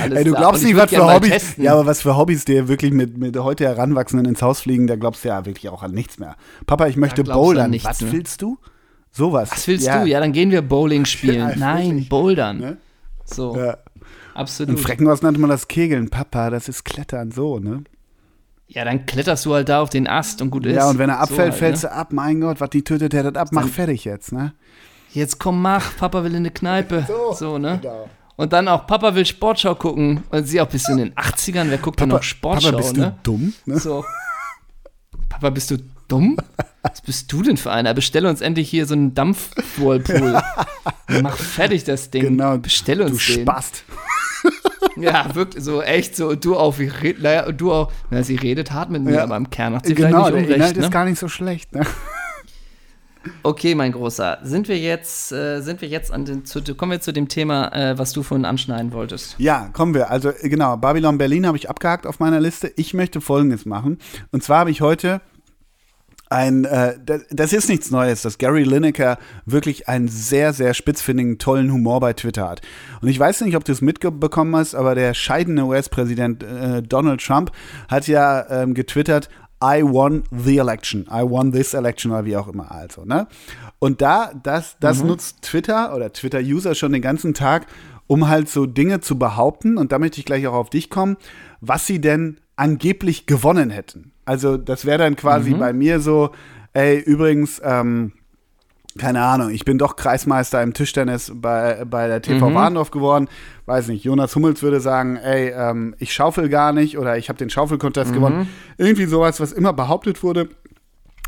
Alles Ey, du glaubst nicht, was für Hobbys. Ja, aber was für Hobbys dir wirklich mit, mit heute Heranwachsenden ins Haus fliegen, da glaubst du ja wirklich auch an nichts mehr. Papa, ich möchte bouldern. was mehr. willst du? Sowas. Was willst du? Ja, dann gehen wir Bowling *laughs* spielen. Ja, Nein, wirklich. Bouldern. Ne? So, Ja. Absolut. Freckenhaus nannte man das Kegeln. Papa, das ist Klettern, so, ne? Ja, dann kletterst du halt da auf den Ast und gut ist. Ja, und wenn er So abfällt, halt, fällst ne? du ab. Mein Gott, was die tötet, der das ab. Mach fertig jetzt, ne? Jetzt komm, mach, Papa will in eine Kneipe. *laughs* So, ne? genau. Und dann auch, Papa will Sportschau gucken. Und sie auch bis in den 80ern, wer guckt denn noch Sportschau, Papa, bist ne? du dumm? Ne? So. Papa, bist du dumm? Was bist du denn für einer? Bestell uns endlich hier so einen Dampf-Whirlpool. *laughs* Mach fertig das Ding. Genau, Bestell Du uns den. Spast. Ja, wirklich so, echt so. Und du auch, wie naja, und du auch. Na, sie redet hart mit mir, Ja. aber im Kern hat sie Genau, vielleicht nicht unrecht. ist Ne? gar nicht so schlecht, ne? Okay, mein Großer, sind wir jetzt, äh, sind wir jetzt an den, zu, kommen wir zu dem Thema, äh, was du vorhin anschneiden wolltest. Ja, kommen wir. Also äh, genau, Babylon Berlin habe ich abgehakt auf meiner Liste. Ich möchte Folgendes machen. Und zwar habe ich heute ein, äh, das, das ist nichts Neues, dass Gary Lineker wirklich einen sehr, sehr spitzfindigen, tollen Humor bei Twitter hat. Und ich weiß nicht, ob du es mitbekommen hast, aber der scheidende US-Präsident äh, Donald Trump hat ja ähm, getwittert, I won the election, I won this election oder wie auch immer. Also, ne? Und da, das, das nutzt Twitter oder Twitter-User schon den ganzen Tag, um halt so Dinge zu behaupten, und da möchte ich gleich auch auf dich kommen, was sie denn angeblich gewonnen hätten. Also, das wäre dann quasi bei mir so, ey, übrigens, ähm, keine Ahnung, ich bin doch Kreismeister im Tischtennis bei, bei der TV Warndorf geworden. Weiß nicht, Jonas Hummels würde sagen, ey, ähm, ich schaufel gar nicht oder ich habe den Schaufelcontest gewonnen. Irgendwie sowas, was immer behauptet wurde.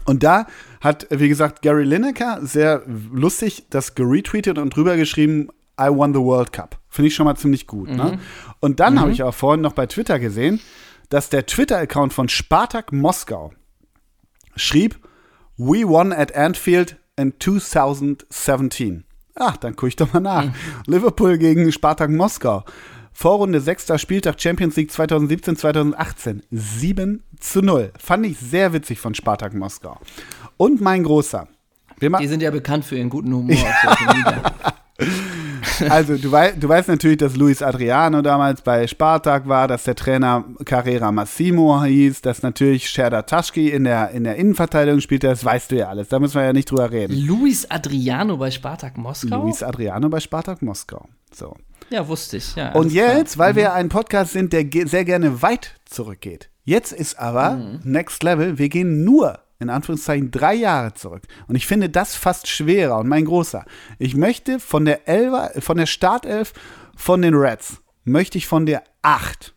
Und da hat, wie gesagt, Gary Lineker sehr lustig das geretweetet und drüber geschrieben, I won the World Cup. Finde ich schon mal ziemlich gut. Ne? Und dann habe ich auch vorhin noch bei Twitter gesehen, dass der Twitter-Account von Spartak Moskau schrieb, We won at Anfield in 2017. Ach, dann gucke ich doch mal nach. Liverpool gegen Spartak Moskau. Vorrunde 6. Spieltag Champions League 2017, 2018. 7 zu 0. Fand ich sehr witzig von Spartak Moskau. Und mein Großer. Die sind ja bekannt für ihren guten Humor *laughs* Media. *laughs* *laughs* Also, du, wei du weißt natürlich, dass Luis Adriano damals bei Spartak war, dass der Trainer Carrera Massimo hieß, dass natürlich Serdar Taschki in der, in der Innenverteidigung spielte. Das weißt du ja alles. Da müssen wir ja nicht drüber reden. Luis Adriano bei Spartak Moskau? Luis Adriano bei Spartak Moskau. So. Ja, wusste ich. Ja, Und alles klar. jetzt, weil wir ein Podcast sind, der sehr gerne weit zurückgeht. Jetzt ist aber Next Level, wir gehen nur in Anführungszeichen drei Jahre zurück. Und ich finde das fast schwerer. Und mein Großer, ich möchte von der Elfer, von der Startelf von den Reds, möchte ich von der 8.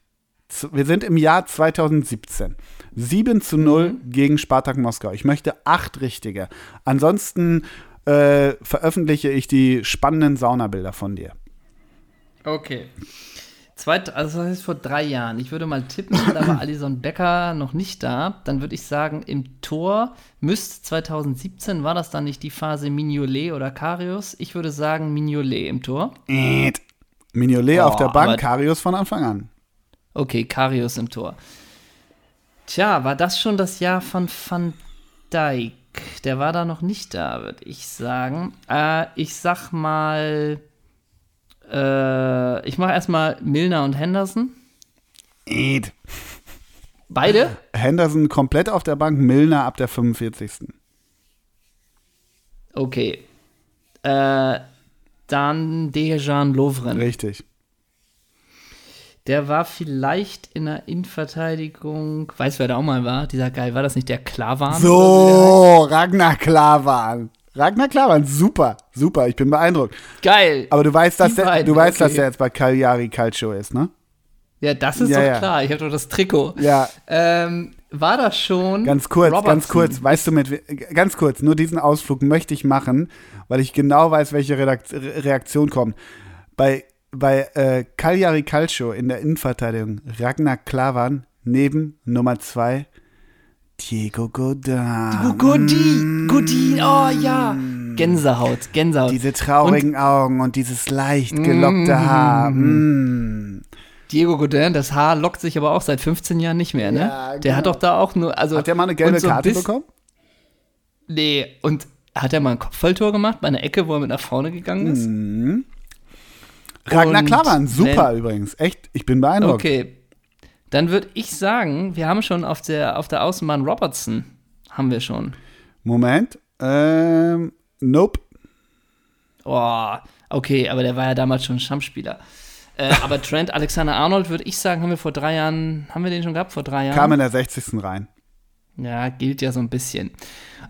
Z- Wir sind im Jahr 2017. 7 zu 0 gegen Spartak Moskau. Ich möchte acht richtige. Ansonsten äh, veröffentliche ich die spannenden Saunabilder von dir. Okay. Zweit, also das heißt vor drei Jahren. Ich würde mal tippen, da war *clears throat* Alison Becker noch nicht da. Dann würde ich sagen, im Tor müsste 2017, war das dann nicht die Phase Mignolet oder Karius? Ich würde sagen Mignolet im Tor. Mignolet auf Oh, der Bank, Karius von Anfang an. Okay, Karius im Tor. Tja, war das schon das Jahr von Van Dijk? Der war da noch nicht da, würde ich sagen. Äh, ich sag mal, äh, ich mache erstmal Milner und Henderson. Äht. Beide? Henderson komplett auf der Bank, Milner ab der 45. Okay. Äh, dann Dejan Lovren. Richtig. Der war vielleicht in der Innenverteidigung. Weißt du, wer da auch mal war? Dieser geil, war das nicht der Klavan? So, Ragnar Klavan. Ragnar Klavan, super, super, ich bin beeindruckt. Geil. Aber du weißt, dass der, du weißt, dass der jetzt bei Cagliari Calcio ist, ne? Ja, das ist Ja, doch ja. klar. Ich habe doch das Trikot. Ja, Ähm, war das schon? ganz kurz, Robertson? ganz kurz, weißt du mit, ganz kurz, nur diesen Ausflug möchte ich machen, weil ich genau weiß, welche Redakt Re- Reaktion kommt. Bei, bei äh, Cagliari Calcio in der Innenverteidigung Ragnar Klavan neben Nummer zwei Diego Godin. Oh, Godin, Godin, oh ja. Gänsehaut, Gänsehaut. Diese traurigen Augen und dieses leicht gelockte Haar. Mm. Diego Godin, das Haar lockt sich aber auch seit 15 Jahren nicht mehr, ne? Ja, Der genau. hat doch da auch nur, also. Hat der mal eine gelbe und so Karte bekommen? Nee, und hat er mal ein Kopfballtor gemacht bei einer Ecke, wo er mit nach vorne gegangen ist? Mhm. Ragnar Und Klavan, super wenn- übrigens. Echt, ich bin beeindruckt. Okay. Dann würde ich sagen, wir haben schon auf der, auf der Außenbahn Robertson. Haben wir schon. Moment. Ähm, nope. Oh, okay, aber der war ja damals schon Stammspieler. Äh, *laughs* aber Trent Alexander-Arnold, würde ich sagen, haben wir vor drei Jahren, haben wir den schon gehabt? Vor drei Jahren? Kam in der 60. rein. Ja, gilt ja so ein bisschen.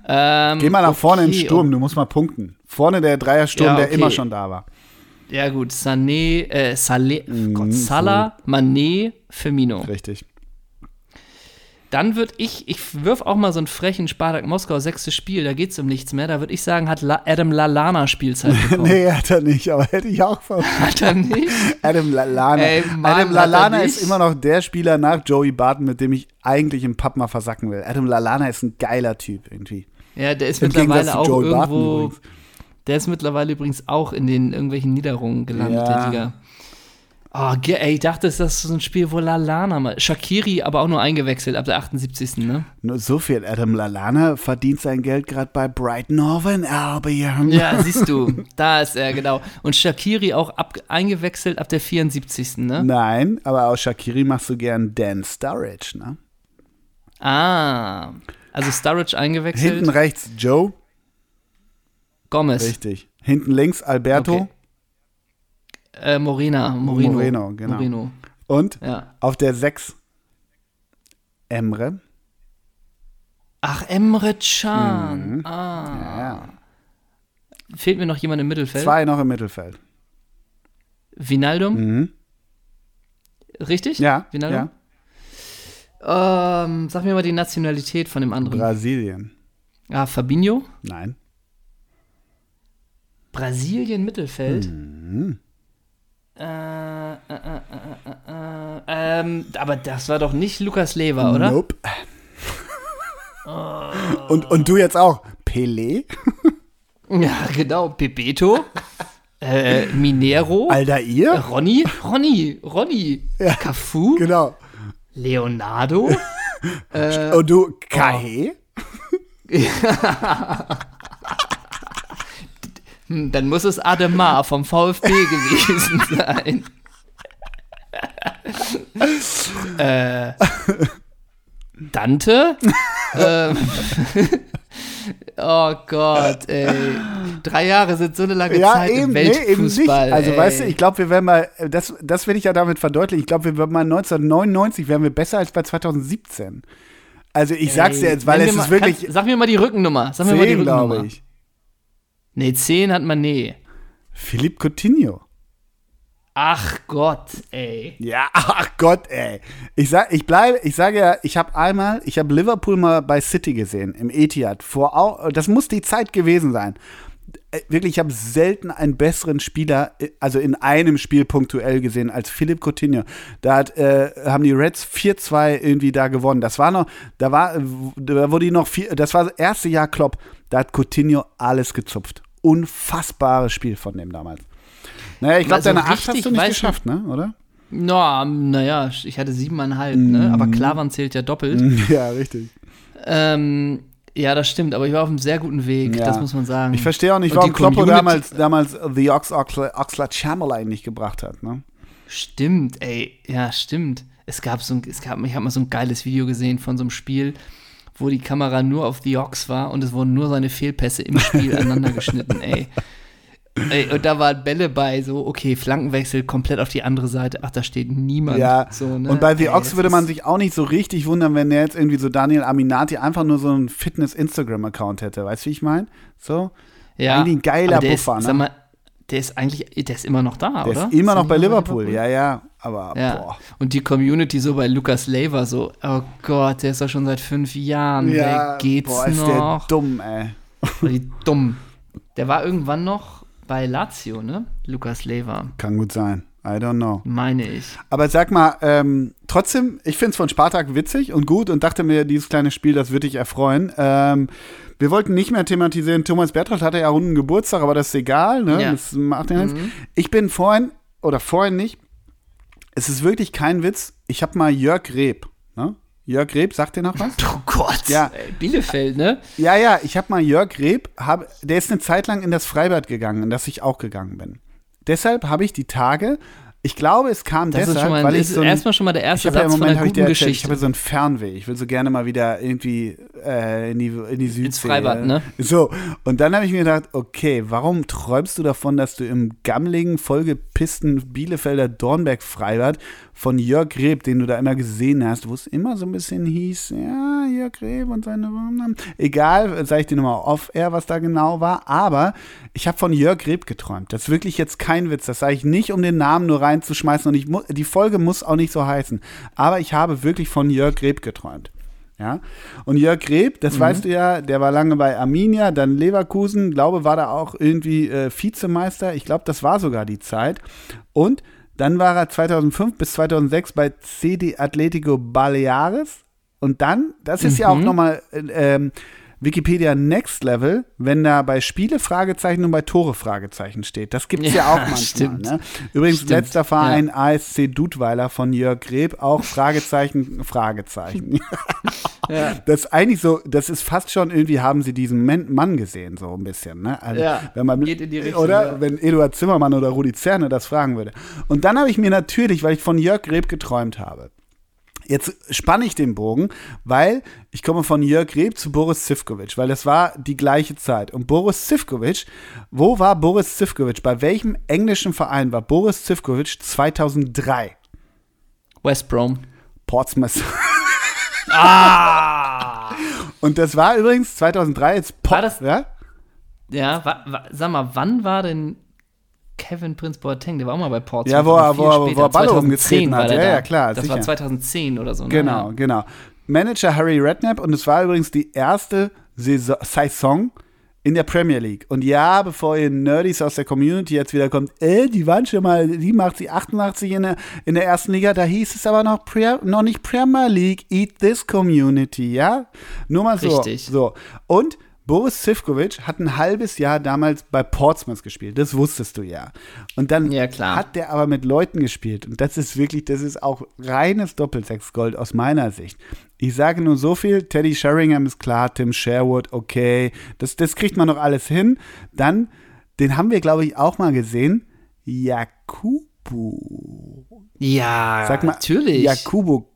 Ähm, Geh mal nach vorne in den okay, Sturm, du musst mal punkten. Vorne der Dreiersturm, Ja, der okay. immer schon da war. Ja, gut, Sané, äh, Saleh, Mhm, Gott, Salah, Mané, Firmino. Richtig. Dann würde ich, ich wirf auch mal so einen frechen Spartak Moskau, sechstes Spiel, da geht es um nichts mehr. Da würde ich sagen, hat La Adam Lallana Spielzeit *laughs* bekommen. Nee, hat er nicht, aber hätte ich auch ver *laughs* Hat er nicht? *laughs* Adam. Ey, Mann, Adam er ist immer noch der Spieler nach Joey Barton, mit dem ich eigentlich im Pub mal versacken will. Adam Lallana ist ein geiler Typ irgendwie. Ja, der ist Im mittlerweile auch Joey Barton irgendwo. übrigens. Der ist mittlerweile übrigens auch in den irgendwelchen Niederungen gelandet, Ja. der Digga. Oh, ey, ich dachte, das ist so ein Spiel, wo Lallana mal. Shakiri aber auch nur eingewechselt ab der 78. Ne? Nur so viel. Adam Lallana verdient sein Geld gerade bei Brighton Hove Albion. Ja, *laughs* siehst du, da ist er, genau. Und Shakiri auch ab, eingewechselt ab der 74. Ne? Nein, aber aus Shakiri machst du gern Dan Sturridge, ne? Ah, also Sturridge eingewechselt. Hinten rechts Joe, Gomez. richtig. Hinten links Alberto Okay. Äh, Morena, Moreno. Moreno, genau. Moreno, und ja. auf der 6 Emre. Ach, Emre Can. Ah. Mhm. Ja. Fehlt mir noch jemand im Mittelfeld? Zwei noch im Mittelfeld. Vinaldum? Mhm. Richtig? Ja, Vinaldum? ja. Ähm, sag mir mal die Nationalität von dem anderen. Brasilien. ah, Fabinho? Nein. Brasilien Mittelfeld? Mhm. Äh, äh, äh, äh, äh, äh, ähm, aber das war doch nicht Lukas Lever, oder? Nope. und, und du jetzt auch. Pelé? Ja, genau. Bebeto? Minero? Aldair? Ronny? Ronny? Ronny? Ja. Cafu? Genau. Leonardo? *laughs* Und du, Kahe? *laughs* hm, dann muss es Ademar vom VfB gewesen sein. *laughs* äh, Dante? ähm, oh Gott, ey. Drei Jahre sind so eine lange Ja, Zeit im eben, nee, eben nicht. Weltfußball. Also, ey. weißt du, ich glaube, wir werden mal, das, das will ich ja damit verdeutlichen, ich glaube, wir werden mal 1999 wären wir besser als bei 2017. Also, ich sag's dir jetzt, weil es mir ist mal, wirklich Kannst, sag mir mal die Rückennummer. Sag mir mal die 10, Rückennummer. glaube ich. Nee, 10 hat man nee. Philipp Coutinho. Ach Gott, ey. Ja, *laughs* ach Gott, ey. Ich sag, ich bleibe, ich sage ja, ich habe einmal, ich habe Liverpool mal bei City gesehen, im Etihad. Vor, das muss die Zeit gewesen sein. Äh, Wirklich, ich habe selten einen besseren Spieler, äh, also in einem Spiel punktuell gesehen, als Philipp Coutinho. Da hat, äh, haben die Reds 4-2 irgendwie da gewonnen. Das war noch, da war, äh, da wurde die noch vier, das war das erste Jahr Klopp. Da hat Coutinho alles gezupft. Unfassbares Spiel von dem damals. Naja, ich glaube, Also deine 8 hast du nicht geschafft, ne? Oder? Na, naja, ich hatte siebeneinhalb, ne? Mhm. Aber Klavan zählt ja doppelt. *laughs* Ja, richtig. Ähm, ja, das stimmt, aber ich war auf einem sehr guten Weg, Ja. das muss man sagen. Ich verstehe auch nicht, warum Kloppo damals, damals The Ox Oxlade Chamberlain nicht gebracht hat. Ne? Stimmt, ey, ja, stimmt. Es gab so ein, es gab, ich habe mal so ein geiles Video gesehen von so einem Spiel, wo die Kamera nur auf The Ox war und es wurden nur seine Fehlpässe im Spiel aneinander geschnitten, ey. *laughs* Ey, und da waren Bälle bei, so, okay, Flankenwechsel komplett auf die andere Seite. Ach, da steht niemand. Ja, so, ne? und bei The Ey, Ox würde man sich auch nicht so richtig wundern, wenn der jetzt irgendwie so Daniel Aminati einfach nur so einen Fitness-Instagram-Account hätte. Weißt du, wie ich meine? So? ja, eigentlich ein geiler Buffer, ist, ne? Sag mal, der ist eigentlich, der ist immer noch da, Der oder? ist immer noch er bei nicht Liverpool. Ja, ja. Aber, Ja. boah. Und die Community so bei Lukas Lever so, oh Gott, der ist doch schon seit fünf Jahren. Ja, Wer geht's boah, ist der noch? dumm, ey. *laughs* Wie dumm. Der war irgendwann noch bei Lazio, ne? Lukas Lever, Kann gut sein. I don't know. meine ich. Aber sag mal, ähm, trotzdem, ich finde es von Spartak witzig und gut und dachte mir, dieses kleine Spiel, das würde dich erfreuen. Ähm, wir wollten nicht mehr thematisieren, Thomas Berthold hatte ja runden Geburtstag, aber das ist egal, ne? Ja. Das macht ja nichts. Mhm. Ich bin vorhin, oder vorhin nicht, es ist wirklich kein Witz, ich habe mal Jörg Reb, ne? Jörg Reb, sagt dir noch was? Oh Gott. Ja. Bielefeld, ne? Ja, ja, ich habe mal Jörg Reb, hab, der ist eine Zeit lang in das Freibad gegangen, in das ich auch gegangen bin. deshalb habe ich die Tage ich glaube, es kam das deshalb, mal, weil ich so ein, erstmal schon mal der erste Satz ja im Moment, von ich Geschichte. Ich habe so einen Fernweh. Ich will so gerne mal wieder irgendwie äh, in, die, in die Südsee. Ins Freibad, ne? So, und dann habe ich mir gedacht, okay, warum träumst du davon, dass du im gammeligen, vollgepissten Bielefelder Dornberg-Freibad von Jörg Reb, den du da immer gesehen hast, wo es immer so ein bisschen hieß, ja, Jörg Reb und seine Egal, sage ich dir nochmal off-air, was da genau war, aber ich habe von Jörg Reb geträumt. Das ist wirklich jetzt kein Witz. Das sage ich nicht, um den Namen nur reinzuschmeißen und ich die Folge muss auch nicht so heißen. Aber ich habe wirklich von Jörg Greb geträumt. Ja. Und Jörg Greb, das mhm. weißt du ja, der war lange bei Arminia, dann Leverkusen, glaube, war da auch irgendwie äh, Vizemeister. Ich glaube, das war sogar die Zeit. Und dann war er 2005 bis 2006 bei CD Atletico Baleares. Und dann, das ist mhm. ja auch mhm. nochmal, äh, ähm, Wikipedia Next Level, wenn da bei Spiele Fragezeichen und bei Tore Fragezeichen steht. Das gibt es ja, ja, auch *laughs* manchmal. Stimmt. Ne? Übrigens, stimmt. letzter Verein ja. ASC Dudweiler von Jörg Greb, auch Fragezeichen, Fragezeichen. *laughs* ja. Das ist eigentlich so, das ist fast schon irgendwie, haben sie diesen Mann gesehen, so ein bisschen. Ne? Also, ja, wenn man, geht in die Richtung. Oder wenn Eduard Zimmermann oder Rudi Zerne das fragen würde. Und dann habe ich mir natürlich, weil ich von Jörg Greb geträumt habe, Jetzt spanne ich den Bogen, weil ich komme von Jörg Reb zu Boris Zivkovic, weil das war die gleiche Zeit. Und Boris Zivkovic, wo war Boris Zivkovic? Bei welchem englischen Verein war Boris Zivkovic 2003? West Brom. Portsmouth. *laughs* Ah! Und das war übrigens 2003 jetzt Port, war das, ja? Ja, wa, wa, sag mal, wann war denn Kevin Prince Boateng, der war auch mal bei Portsmouth. Ja, wo er, wo er, wo er Ball umgetreten hat. Ja, ja, klar. Das sicher. war 2010 oder so. Ne? Genau, ja. genau. Manager Harry Redknapp und es war übrigens die erste Saison in der Premier League. Und ja, bevor ihr Nerdies aus der Community jetzt wieder kommt, äh, die waren schon mal 87, 88 in der, in der ersten Liga, da hieß es aber noch, Pre noch nicht Premier League, eat this Community, ja? Nur mal so. Richtig. So. Und Boris Zivkovic hat ein halbes Jahr damals bei Portsmouth gespielt. Das wusstest du ja. Und dann ja, hat der aber mit Leuten gespielt. Und das ist wirklich, das ist auch reines Doppelsechsgold aus meiner Sicht. Ich sage nur so viel: Teddy Sheringham ist klar, Tim Sherwood, okay. Das, das kriegt man noch alles hin. Dann, den haben wir, glaube ich, auch mal gesehen. Jakubu. Ja, Sag mal, natürlich. Jakubu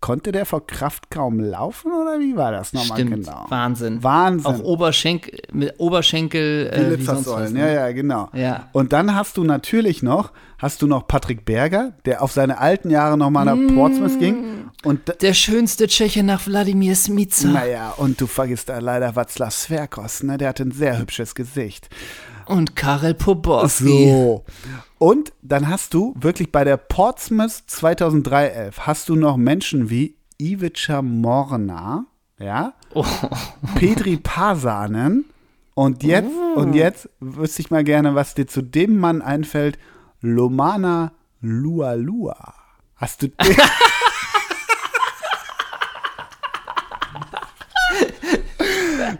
Konnte der vor Kraft kaum laufen oder wie war das nochmal Stimmt, genau? Wahnsinn. Wahnsinn. Auch Oberschenkel, mit Oberschenkel. Äh, was, ne? Ja, ja, genau. Ja. Und dann hast du natürlich noch, hast du noch Patrick Berger, der auf seine alten Jahre nochmal nach Portsmouth ging. Und der schönste Tscheche nach Wladimir Smica. Naja, und du vergisst da leider Václav Sverkos, ne? Der hatte ein sehr hübsches Gesicht. Und Karel Poborski. So. Und dann hast du wirklich bei der Portsmouth 2003-11 hast du noch Menschen wie Ivica Morna, ja, oh. Petri Pasanen und jetzt, oh. und jetzt wüsste ich mal gerne, was dir zu dem Mann einfällt, Lomana Lualua. Hast du den?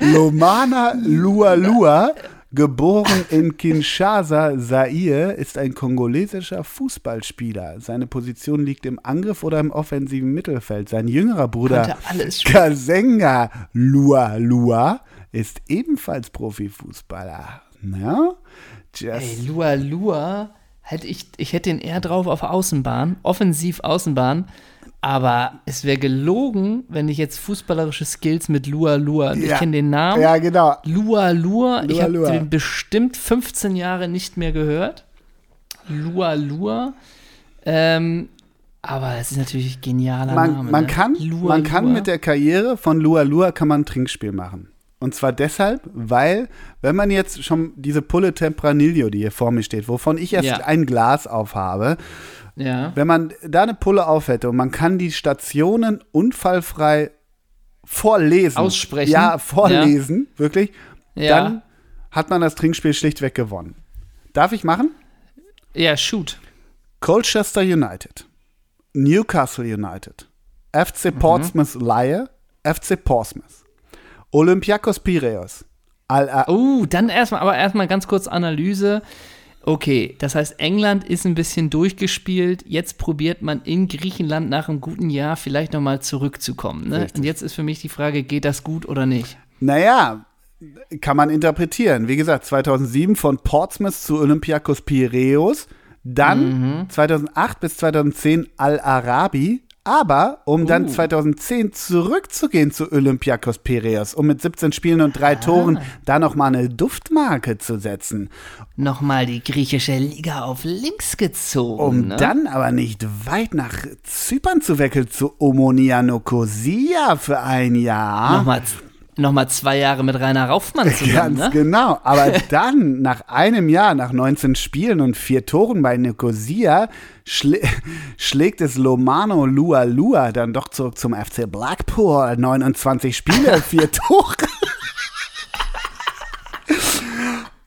*laughs* Lomana Lualua Geboren in Kinshasa, Zaire, ist ein kongolesischer Fußballspieler. Seine Position liegt im Angriff oder im offensiven Mittelfeld. Sein jüngerer Bruder Kasenga Lua Lua ist ebenfalls Profifußballer. Ja? Ey, Lua Lua, hätte ich, ich hätte ihn eher drauf auf Außenbahn, offensiv Außenbahn. Aber es wäre gelogen, wenn ich jetzt fußballerische Skills mit Lua Lua. Ja. Ich kenne den Namen. Ja, genau. Lua Lua. ich habe den bestimmt 15 Jahre nicht mehr gehört. Lua Lua. Ähm, aber es ist natürlich ein genialer man, Name. Man ne? kann, Lua, man kann mit der Karriere von Lua Lua kann man ein Trinkspiel machen. Und zwar deshalb, weil, wenn man jetzt schon diese Pulle Tempranillo, die hier vor mir steht, wovon ich erst ja. ein Glas aufhabe, ja. Wenn man da eine Pulle auf hätte und man kann die Stationen unfallfrei vorlesen. Aussprechen. Ja, vorlesen, ja. wirklich. Ja. Dann hat man das Trinkspiel schlichtweg gewonnen. Darf ich machen? Ja, shoot. Colchester United, Newcastle United, FC mhm. Portsmouth mhm. Laie, FC Portsmouth, Olympiakos Piraeus. Al uh, dann erstmal, aber erstmal ganz kurz Analyse. Okay, das heißt, England ist ein bisschen durchgespielt. Jetzt probiert man in Griechenland nach einem guten Jahr vielleicht nochmal zurückzukommen. Ne? Und jetzt ist für mich die Frage, geht das gut oder nicht? Naja, kann man interpretieren. Wie gesagt, 2007 von Portsmouth zu Olympiakos Piraeus, dann mhm. 2008 bis 2010 Al-Arabi, aber um uh. dann 2010 zurückzugehen zu Olympiakos Piraeus, um mit 17 Spielen und drei ah. Toren da nochmal eine Duftmarke zu setzen. Nochmal die griechische Liga auf links gezogen. Um ne? dann aber nicht weit nach Zypern zu wechseln, zu Omonia Nicosia für ein Jahr. Nochmal nochmal zwei Jahre mit Rainer Raufmann *laughs* zusammen. Ganz ne? genau. Aber *laughs* dann, nach einem Jahr, nach 19 Spielen und vier Toren bei Nicosia, schlä *laughs* schlägt es Lomano Lua Lua dann doch zurück zum FC Blackpool. 29 Spiele, vier Tore.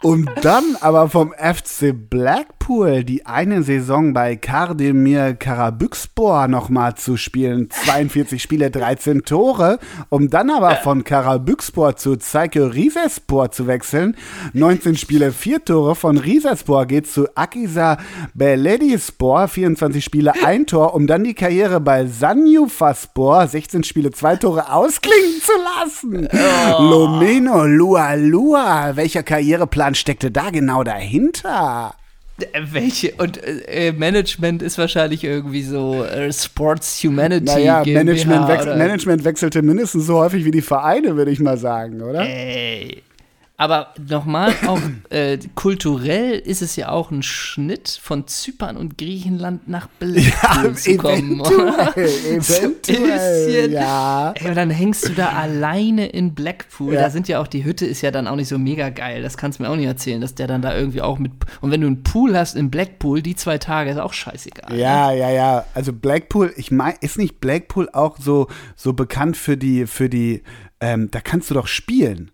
Um dann aber vom FC Blackpool die eine Saison bei Kardemir Karabükspor nochmal zu spielen. 42 Spiele, 13 Tore. Um dann aber von Karabükspor zu Zaike Rizespor zu wechseln. 19 Spiele, 4 Tore. Von Rizespor geht zu Akisa Beledispor. 24 Spiele, 1 Tor. Um dann die Karriere bei Sanjufaspor, 16 Spiele, 2 Tore ausklingen zu lassen. Oh. Lomeno Lua Lua. Welcher Karriereplan Plan steckte da genau dahinter? Äh, welche? Und äh, Management ist wahrscheinlich irgendwie so äh, Sports Humanity. Naja, Management, wech Management, wechselte mindestens so häufig wie die Vereine, würde ich mal sagen, oder? Ey. Aber nochmal, auch äh, kulturell ist es ja auch ein Schnitt von Zypern und Griechenland nach Blackpool ja, zu kommen. Eventuell, *laughs* eventuell ja. Ey, und dann hängst du da alleine in Blackpool. Ja. Da sind ja auch, die Hütte ist ja dann auch nicht so mega geil. Das kannst du mir auch nicht erzählen, dass der dann da irgendwie auch mit. Und wenn du einen Pool hast in Blackpool, die zwei Tage ist auch scheißegal. Ja, ne? ja, ja. Also Blackpool, ich meine, ist nicht Blackpool auch so, so bekannt für die, für die, ähm, da kannst du doch spielen.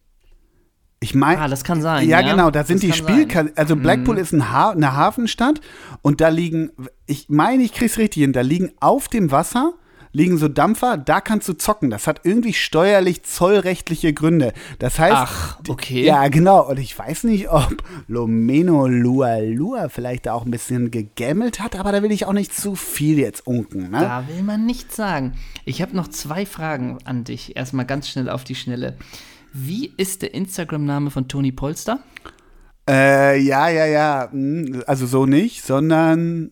Ich meine, ah, das kann sein. Ja, ja? genau, da sind das die Spiel, also Blackpool mhm. ist ein ha eine Hafenstadt und da liegen, ich meine, ich krieg's richtig hin, da liegen auf dem Wasser liegen so Dampfer, da kannst du zocken. Das hat irgendwie steuerlich zollrechtliche Gründe. Das heißt, Ach, okay. Ja, genau. Und ich weiß nicht, ob Lomeno Lua Lua vielleicht da auch ein bisschen gegämmelt hat, aber da will ich auch nicht zu viel jetzt unken. Ne? Da will man nichts sagen. Ich habe noch zwei Fragen an dich. Erstmal ganz schnell auf die Schnelle. Wie ist der Instagram-Name von Toni Polster? Äh, ja, ja, ja. Hm, also so nicht, sondern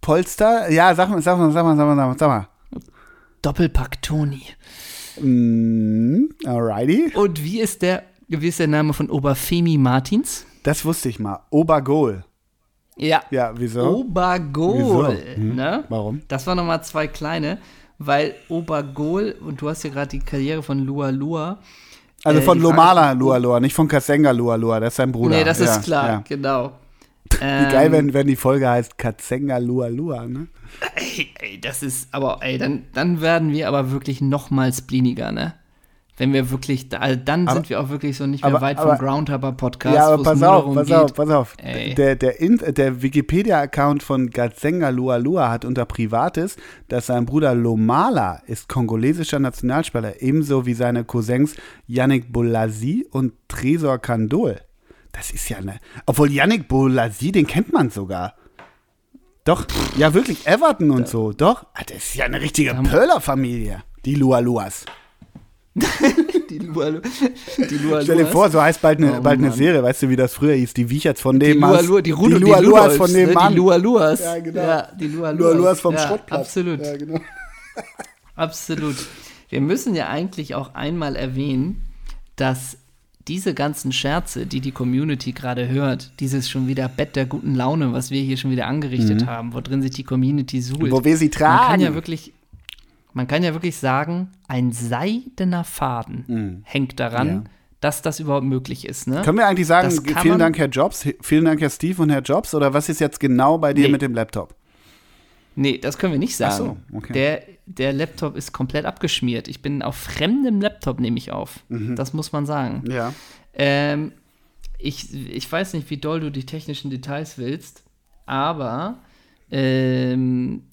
Polster. Ja, sag mal, sag mal, sag mal, sag mal, sag mal. Doppelpack Toni. Mm, alrighty. Und wie ist der, wie ist der Name von Oberfemi Martins? Das wusste ich mal. Obergoal. Ja. Ja, wieso? Obergoal. Wieso? Hm, ne? Warum? Das waren nochmal zwei kleine weil Obergol, und du hast ja gerade die Karriere von Lua Lua. Also äh, von Lomala Lua Lua, nicht von Kazenga Lua Lua, das ist sein Bruder. Nee, das ja, ist klar, ja. genau. *laughs* Wie ähm, geil, wenn, wenn die Folge heißt Kazenga Lua Lua, ne? Ey, ey, das ist, aber ey, dann, dann werden wir aber wirklich noch mal spliniger, ne? Wenn wir wirklich, also dann aber, sind wir auch wirklich so nicht mehr aber, weit vom Groundhopper Podcast. Ja, aber pass auf, pass auf, pass auf. Der, der, der Wikipedia-Account von Gazenga Lualua hat unter Privates, dass sein Bruder Lomala ist kongolesischer Nationalspieler, ebenso wie seine Cousins Yannick Bolasi und Tresor Kandol. Das ist ja eine. Obwohl Yannick Bolasi, den kennt man sogar. Doch, ja wirklich, Everton und so, doch. Ah, das ist ja eine richtige Pöller-Familie, die Lualuas. *laughs* die Lua, die Lua Stell dir vor, so heißt bald eine, oh, bald eine Serie, weißt du, wie das früher hieß? Die Wicherts von dem die Lua, die, Rudo, die Lua Luas von dem ne? Mann. Die Lua Luas. Ja, genau. Ja, die Lua Luas, Lua Luas vom ja, Schrottplatz. Absolut. Ja, genau. *laughs* absolut. Wir müssen ja eigentlich auch einmal erwähnen, dass diese ganzen Scherze, die die Community gerade hört, dieses schon wieder Bett der guten Laune, was wir hier schon wieder angerichtet mhm. haben, wo drin sich die Community suhlt. Wo wir sie tragen. Man kann ja wirklich, man kann ja wirklich sagen, ein seidener Faden mhm. hängt daran, ja. dass das überhaupt möglich ist. Ne? Können wir eigentlich sagen, vielen Dank, Herr Jobs, vielen Dank, Herr Steve und Herr Jobs, oder was ist jetzt genau bei dir nee. mit dem Laptop? Nee, das können wir nicht sagen. Ach so, okay. der, der Laptop ist komplett abgeschmiert. Ich bin auf fremdem Laptop, nehme ich auf. Mhm. Das muss man sagen. Ja. Ähm, ich, ich weiß nicht, wie doll du die technischen Details willst, aber ähm,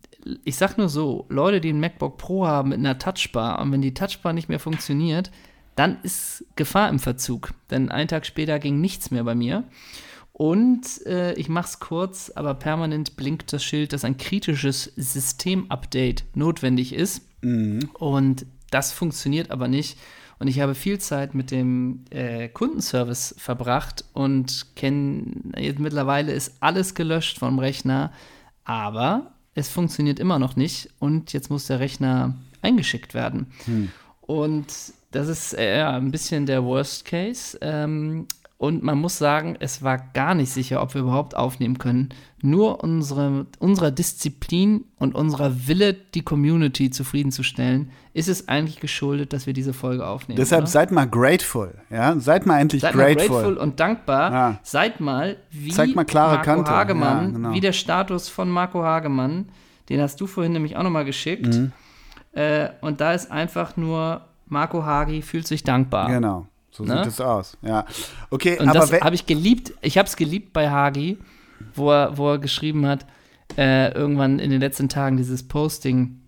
ich sag nur so, Leute, die ein MacBook Pro haben mit einer Touchbar und wenn die Touchbar nicht mehr funktioniert, dann ist Gefahr im Verzug. Denn einen Tag später ging nichts mehr bei mir. Und äh, ich mach's kurz, aber permanent blinkt das Schild, dass ein kritisches Systemupdate notwendig ist. Mhm. Und das funktioniert aber nicht. Und ich habe viel Zeit mit dem äh, Kundenservice verbracht und kenne, mittlerweile ist alles gelöscht vom Rechner, aber es funktioniert immer noch nicht und jetzt muss der Rechner eingeschickt werden. Hm. Und das ist äh, ein bisschen der Worst Case. Ähm, und man muss sagen, es war gar nicht sicher, ob wir überhaupt aufnehmen können. Nur unsere, unserer Disziplin und unserer Wille, die Community zufriedenzustellen, ist es eigentlich geschuldet, dass wir diese Folge aufnehmen. Deshalb oder? seid mal grateful, ja? Seid mal endlich seid grateful. Mal grateful und dankbar. Ja. Seid mal wie Zeigt mal klare Marco Kante. Hagemann, ja, genau. wie der Status von Marco Hagemann. Den hast du vorhin nämlich auch nochmal geschickt. Mhm. Äh, und da ist einfach nur Marco Hagi fühlt sich dankbar. Genau. So ne? sieht es aus. Ja. Okay, und aber das habe ich geliebt. Ich habe es geliebt bei Hagi, wo er, wo er geschrieben hat, äh, irgendwann in den letzten Tagen dieses Posting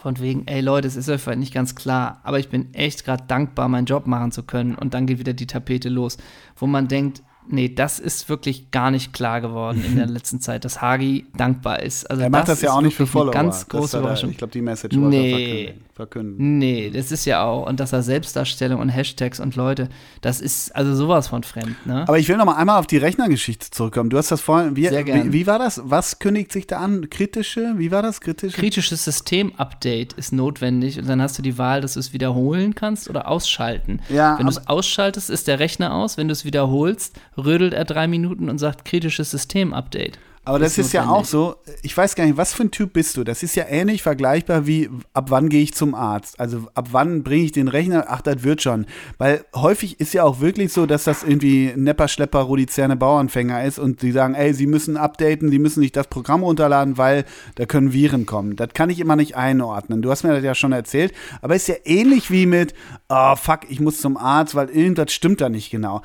von wegen, ey Leute, es ist einfach nicht ganz klar, aber ich bin echt gerade dankbar, meinen Job machen zu können. Und dann geht wieder die Tapete los, wo man denkt, nee, das ist wirklich gar nicht klar geworden in der *laughs* letzten Zeit, dass Hagi dankbar ist. Also er macht das, das ja auch nicht für Follower. Ganz große Überraschung. Ich glaube, die Message wollte nee, verkünden. Nee, das ist ja auch, und dass er Selbstdarstellung und Hashtags und Leute, das ist also sowas von fremd, ne? Aber ich will noch mal einmal auf die Rechnergeschichte zurückkommen. Du hast das vorhin, wie, wie, wie, war das? Was kündigt sich da an? Kritische? Wie war das? Kritische? Kritisches System-Update ist notwendig und dann hast du die Wahl, dass du es wiederholen kannst oder ausschalten. Ja, Wenn du es ausschaltest, ist der Rechner aus. Wenn du es wiederholst, rödelt er drei Minuten und sagt kritisches System-Update. Aber das ist, ist ja auch so, ich weiß gar nicht, was für ein Typ bist du? Das ist ja ähnlich vergleichbar wie, ab wann gehe ich zum Arzt? Also ab wann bringe ich den Rechner? Ach, das wird schon. Weil häufig ist ja auch wirklich so, dass das irgendwie Nepper, Schlepper, Rodizerne, Bauernfänger ist und die sagen, ey, sie müssen updaten, sie müssen nicht das Programm runterladen, weil da können Viren kommen. Das kann ich immer nicht einordnen. Du hast mir das ja schon erzählt. Aber ist ja ähnlich wie mit, oh fuck, ich muss zum Arzt, weil irgendwas stimmt da nicht genau.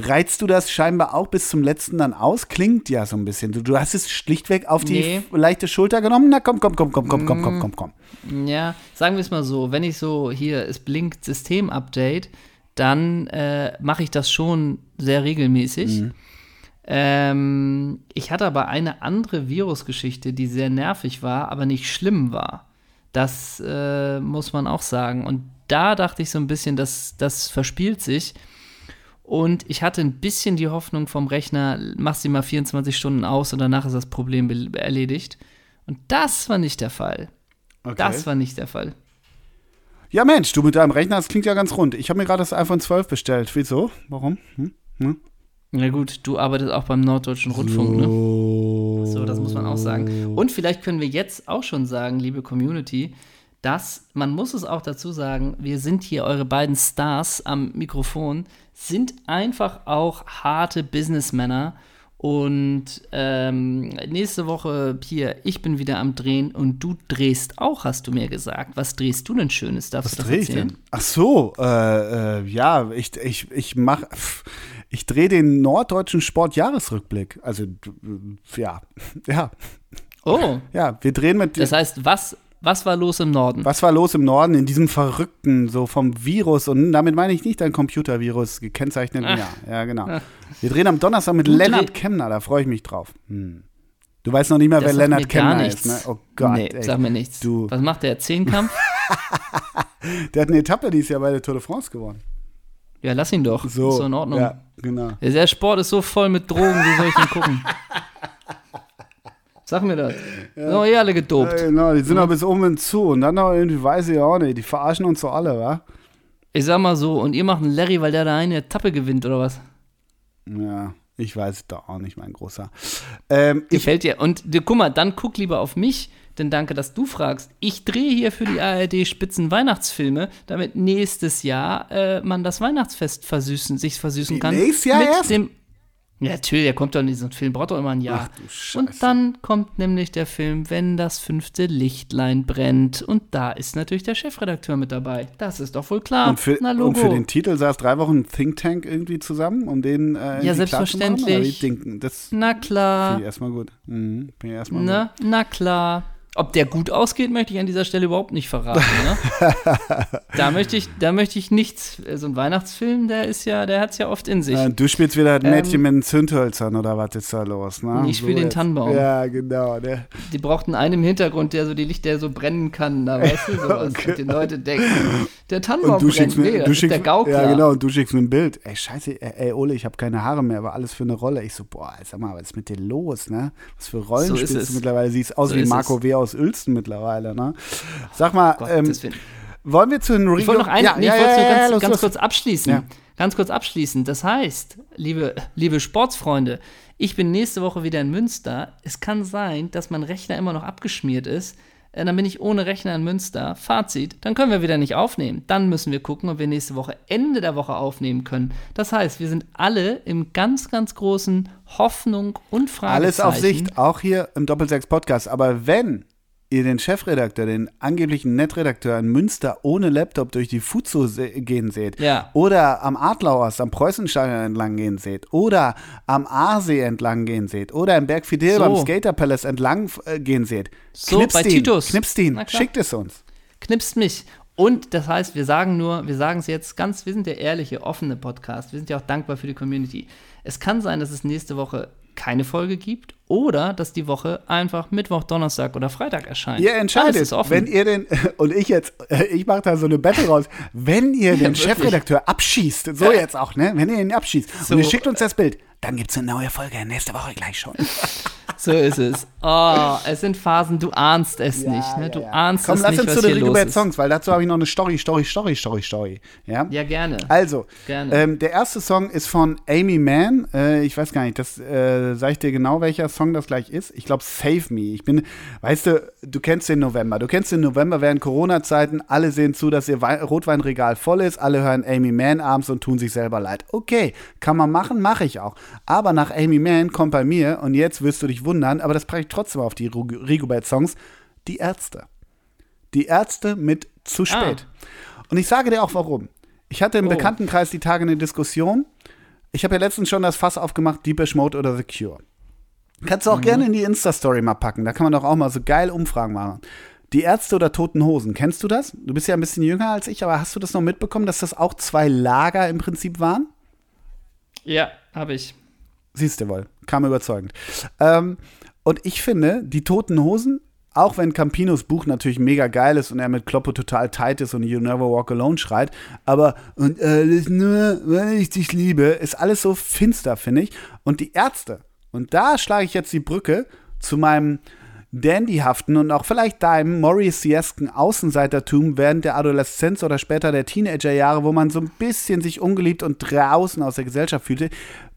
Reizt du das scheinbar auch bis zum letzten dann aus? Klingt ja so ein bisschen. Du, du hast es schlichtweg auf die nee. leichte Schulter genommen. Na komm, komm, komm, komm, komm, komm, komm, komm, komm. Ja, sagen wir es mal so, wenn ich so hier, es blinkt System-Update, dann äh, mache ich das schon sehr regelmäßig. Mhm. Ähm, ich hatte aber eine andere Virusgeschichte, die sehr nervig war, aber nicht schlimm war. Das äh, muss man auch sagen. Und da dachte ich so ein bisschen, dass das verspielt sich. Und ich hatte ein bisschen die Hoffnung vom Rechner, mach sie mal 24 Stunden aus und danach ist das Problem erledigt. Und das war nicht der Fall. Okay. Das war nicht der Fall. Ja, Mensch, du mit deinem Rechner, das klingt ja ganz rund. Ich habe mir gerade das iPhone 12 bestellt. Wieso? Warum? Hm? Hm? Na gut, du arbeitest auch beim Norddeutschen Rundfunk, so. ne? So, das muss man auch sagen. Und vielleicht können wir jetzt auch schon sagen, liebe Community, dass, man muss es auch dazu sagen, wir sind hier eure beiden Stars am Mikrofon, sind einfach auch harte Businessmänner. Und ähm, nächste Woche hier, ich bin wieder am Drehen und du drehst auch, hast du mir gesagt. Was drehst du denn Schönes? Darfst Was erzählen? Ich denn? Ach so, äh, äh, ja, ich, ich, ich mache, *laughs* ich drehe den norddeutschen Sportjahresrückblick. Also, ja, *laughs* ja. Oh. Ja, wir drehen mit. Das heißt, was, was war los im Norden? Was war los im Norden in diesem verrückten, so vom Virus und damit meine ich nicht dein Computervirus gekennzeichnet. Ach. Ja, ja, genau. Ach. Wir drehen am Donnerstag mit du Lennart Kemner, da freue ich mich drauf. Hm. Du weißt noch nicht mehr, das wer Lennart Kemner ist, ne? Oh Gott, nee, ey. sag mir nichts. Du. Was macht der? Zehnkampf? *laughs* der hat eine Etappe dieses Jahr bei der Tour de France gewonnen. Ja, lass ihn doch. So, ist so in Ordnung. Ja, genau. Der Sport ist so voll mit Drogen, wie soll ich denn gucken? *laughs* Sag mir das. Ja. Sind eh alle gedopt. Ja, genau, die sind ja. bis oben zu. Und dann noch irgendwie, weiß ich auch nicht, die verarschen uns so alle, wa? Ich sag mal so, und ihr macht einen Larry, weil der da eine Etappe gewinnt, oder was? Ja, ich weiß doch auch nicht, mein Großer. Ähm, Gefällt dir. Und guck mal, dann guck lieber auf mich, denn danke, dass du fragst. Ich drehe hier für die ARD Spitzen Weihnachtsfilme, damit nächstes Jahr äh, man das Weihnachtsfest versüßen, sich versüßen kann. Nächstes Jahr mit erst? dem ja, natürlich, der kommt doch in diesen Film, braucht doch immer ein Jahr. Ach, und dann kommt nämlich der Film, wenn das fünfte Lichtlein brennt. Und da ist natürlich der Chefredakteur mit dabei. Das ist doch wohl klar. Und für, und für den Titel saß drei Wochen Think Tank irgendwie zusammen, um den äh, Ja, selbstverständlich. Machen, das na klar. Finde ich erstmal gut. Mhm, ich erstmal na, gut. na klar. Ob der gut ausgeht, möchte ich an dieser Stelle überhaupt nicht verraten. Ne? *laughs* da, möchte ich, da möchte ich nichts. So ein Weihnachtsfilm, der ist ja, der hat es ja oft in sich. Äh, du spielst wieder ein Mädchen ähm, mit den Zündhölzern oder was ist da los? Ne? Ich spiele so den Tannenbaum. Ja, genau. Der. Die brauchten einen im Hintergrund, der so die Lichter so brennen kann. Da weißt du *laughs* sowas. okay. Und die Leute denken, der Tannenbaum brennt. Mir, nee, du schickst der Gaukler. Ja, genau. Und du schickst mir ein Bild. Ey, scheiße, ey, Ole, ich habe keine Haare mehr, war alles für eine Rolle. Ich so, boah, sag mal, was ist mit dir los? Ne? Was für Rollen so spielst du mittlerweile? Siehst aus so wie Marco W. aus Uelsten mittlerweile. Ne? Sag mal, oh ähm, wollen wir zu den Rigo? Ich wollte noch ein, ja, nee, ja, ja, ganz, los, ganz los. kurz abschließen. Ganz kurz abschließen. Das heißt, liebe, liebe Sportsfreunde, ich bin nächste Woche wieder in Münster. Es kann sein, dass mein Rechner immer noch abgeschmiert ist. Äh, dann bin ich ohne Rechner in Münster. Fazit, dann können wir wieder nicht aufnehmen. Dann müssen wir gucken, ob wir nächste Woche Ende der Woche aufnehmen können. Das heißt, wir sind alle im ganz, ganz großen Hoffnung und Fragezeichen. Alles auf Sicht, auch hier im Doppelsechs Podcast. Aber wenn ihr den Chefredakteur, den angeblichen Netredakteur in Münster ohne Laptop durch die Fuzo gehen seht, ja. oder am Adlauers, am Preußenstadion entlang gehen seht, oder am Aasee entlang gehen seht, oder im Berg Fidel so. beim Skater Palace entlang äh, gehen seht, so, knipst bei ihn, Titus. knipst ihn, schickt es uns. Knipst mich. Und das heißt, wir sagen nur, wir sagen es jetzt ganz, wir sind der ehrliche, offene Podcast. Wir sind ja auch dankbar für die Community. Es kann sein, dass es nächste Woche keine Folge gibt oder dass die Woche einfach Mittwoch, Donnerstag oder Freitag erscheint. Ihr entscheidet, wenn ihr den, *laughs* und ich jetzt, ich mache da so eine Battle raus, wenn ihr *laughs* den ja, Chefredakteur abschießt, so jetzt auch, ne, wenn ihr ihn abschießt so. und ihr schickt uns das Bild, dann gibt es eine neue Folge nächste Woche gleich schon. *laughs* So ist es. Oh, es sind Phasen, du ahnst es ja, nicht. Ne? Du ja, ahnst Komm, es nicht, Komm, lass uns zu den Rigobert Songs, weil dazu habe ich noch eine Story, Story, Story, Story, Story. Ja, ja gerne. Also, gerne. Ähm, der erste Song ist von Amy Mann. Äh, ich weiß gar nicht, das äh, sage ich dir genau, welcher Song das gleich ist. Ich glaube, Save Me. Ich bin, weißt du, du kennst den November. Du kennst den November während Corona-Zeiten. Alle sehen zu, dass ihr Wein Rotweinregal voll ist. Alle hören Amy Mann abends und tun sich selber leid. Okay, kann man machen, mache ich auch. Aber nach Amy Mann kommt bei mir, und jetzt wirst du dich wundern, aber das packe ich trotzdem auf die Rigobert-Songs, die Ärzte. Die Ärzte mit zu ah. spät. Ah. Und ich sage dir auch warum. Ich hatte im oh. Bekanntenkreis die Tage eine Diskussion. Ich habe ja letztens schon das Fass aufgemacht, Deepish Mode oder The Cure. Kannst du auch mhm. gerne in die Insta-Story mal packen. Da kann man doch auch mal so geil Umfragen machen. Die Ärzte oder Toten Hosen, kennst du das? Du bist ja ein bisschen jünger als ich, aber hast du das noch mitbekommen, dass das auch zwei Lager im Prinzip waren? Ja, habe ich. Siehst du wohl, kam überzeugend. Ähm, und ich finde, die Toten Hosen, auch wenn Campinos Buch natürlich mega geil ist und er mit Kloppo total tight ist und You Never Walk Alone schreit, aber und alles nur, weil ich dich liebe, ist alles so finster, finde ich. Und die Ärzte, und da schlage ich jetzt die Brücke zu meinem dandyhaften und auch vielleicht deinem Morrissey-esken Außenseitertum während der Adoleszenz oder später der Teenagerjahre, wo man so ein bisschen sich ungeliebt und draußen aus der Gesellschaft fühlte.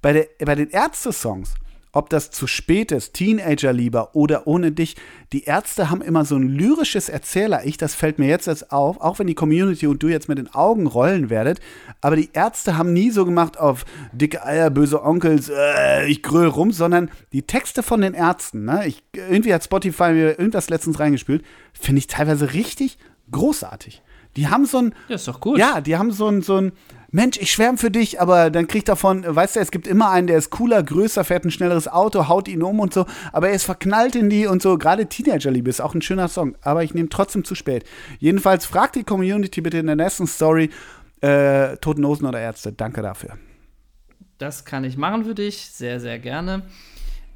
Bei, der, bei den Ärzte-Songs ob das zu spät ist, Teenager-Lieber oder ohne dich. Die Ärzte haben immer so ein lyrisches Erzähler-Ich, das fällt mir jetzt erst auf, auch wenn die Community und du jetzt mit den Augen rollen werdet. Aber die Ärzte haben nie so gemacht auf dicke Eier, böse Onkels, äh, ich gröl rum, sondern die Texte von den Ärzten, ne? Ich, irgendwie hat Spotify mir irgendwas letztens reingespült, finde ich teilweise richtig großartig. Die haben so ein. Ja, ist doch gut. Ja, die haben so ein, so ein Mensch, ich schwärme für dich, aber dann kriegt davon, weißt du, es gibt immer einen, der ist cooler, größer, fährt ein schnelleres Auto, haut ihn um und so, aber er ist verknallt in die und so. Gerade Teenagerliebe ist auch ein schöner Song, aber ich nehme trotzdem zu spät. Jedenfalls fragt die Community bitte in der nächsten Story, äh, Toten Hosen oder Ärzte. Danke dafür. Das kann ich machen für dich, sehr, sehr gerne.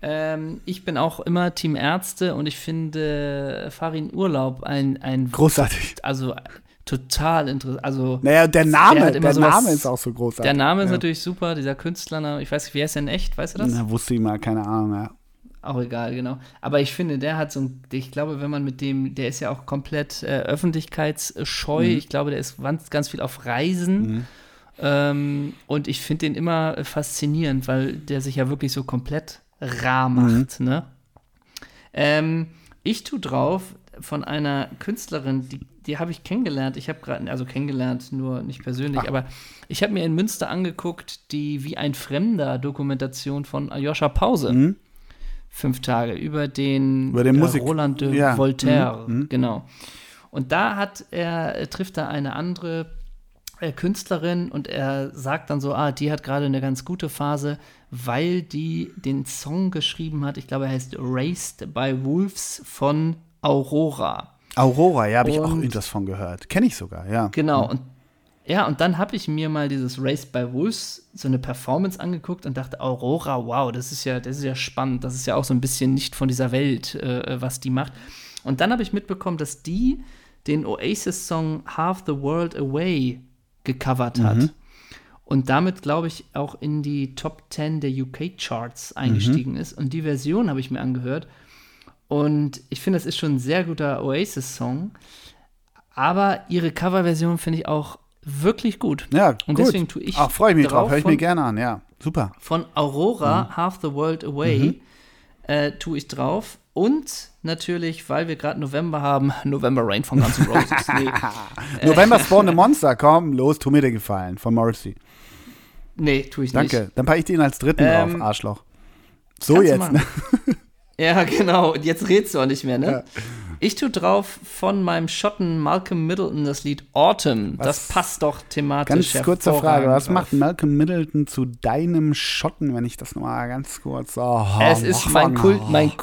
Ähm, ich bin auch immer Team Ärzte und ich finde Farin Urlaub ein, ein großartig. Also total interessant. Also, naja, der Name, der, der Name ist auch so großartig. Der Name ist ja. natürlich super, dieser Künstlername. Ich weiß nicht, wie heißt der in echt, weißt du das? Na, wusste ich mal, keine Ahnung, ja. Auch egal, genau. Aber ich finde, der hat so ein, ich glaube, wenn man mit dem, der ist ja auch komplett äh, öffentlichkeitsscheu. Mhm. Ich glaube, der ist ganz, ganz viel auf Reisen. Mhm. Ähm, und ich finde den immer faszinierend, weil der sich ja wirklich so komplett rar macht, mhm. ne? Ähm, ich tue drauf von einer Künstlerin, die die habe ich kennengelernt. Ich habe gerade, also kennengelernt, nur nicht persönlich, Ach. aber ich habe mir in Münster angeguckt, die Wie ein Fremder Dokumentation von Aljoscha Pause. Mhm. Fünf Tage über den, über den Musik Roland de ja. Voltaire, mhm. mhm. genau. Und da hat er, trifft er eine andere äh, Künstlerin und er sagt dann so, ah, die hat gerade eine ganz gute Phase, weil die den Song geschrieben hat, ich glaube, er heißt Raced by Wolves von Aurora. Aurora, ja, habe ich auch irgendwas von gehört. Kenne ich sogar, ja. Genau, mhm. und ja, und dann habe ich mir mal dieses Race by Wolves, so eine Performance angeguckt und dachte, Aurora, wow, das ist ja, das ist ja spannend. Das ist ja auch so ein bisschen nicht von dieser Welt, äh, was die macht. Und dann habe ich mitbekommen, dass die den Oasis-Song Half the World Away gecovert hat. Mhm. Und damit, glaube ich, auch in die Top 10 der UK-Charts eingestiegen mhm. ist. Und die Version habe ich mir angehört. Und ich finde, das ist schon ein sehr guter Oasis-Song. Aber ihre Coverversion finde ich auch wirklich gut. Ja, Und gut. deswegen tue ich. Ach, freue ich mich drauf, höre ich mir gerne an, ja. Super. Von Aurora, mhm. Half the World Away, mhm. äh, tue ich drauf. Und natürlich, weil wir gerade November haben, *laughs* November Rain von Guns N' Roses. *laughs* Nee. *laughs* November Spawn a Monster, komm, los, tu mir den Gefallen, von Morrissey. Nee, tue ich Danke. nicht. Danke, dann packe ich den als dritten ähm, drauf, Arschloch. So jetzt. Ne? Ja, *laughs* genau. Und jetzt redst du auch nicht mehr, ne? Ja. Ich tue drauf von meinem Schotten Malcolm Middleton das Lied Autumn. Was? Das passt doch thematisch. Ganz kurze Frage: Was macht Malcolm Middleton zu deinem Schotten, wenn ich das nochmal ganz kurz. Oh, es ist mein Kult, mein,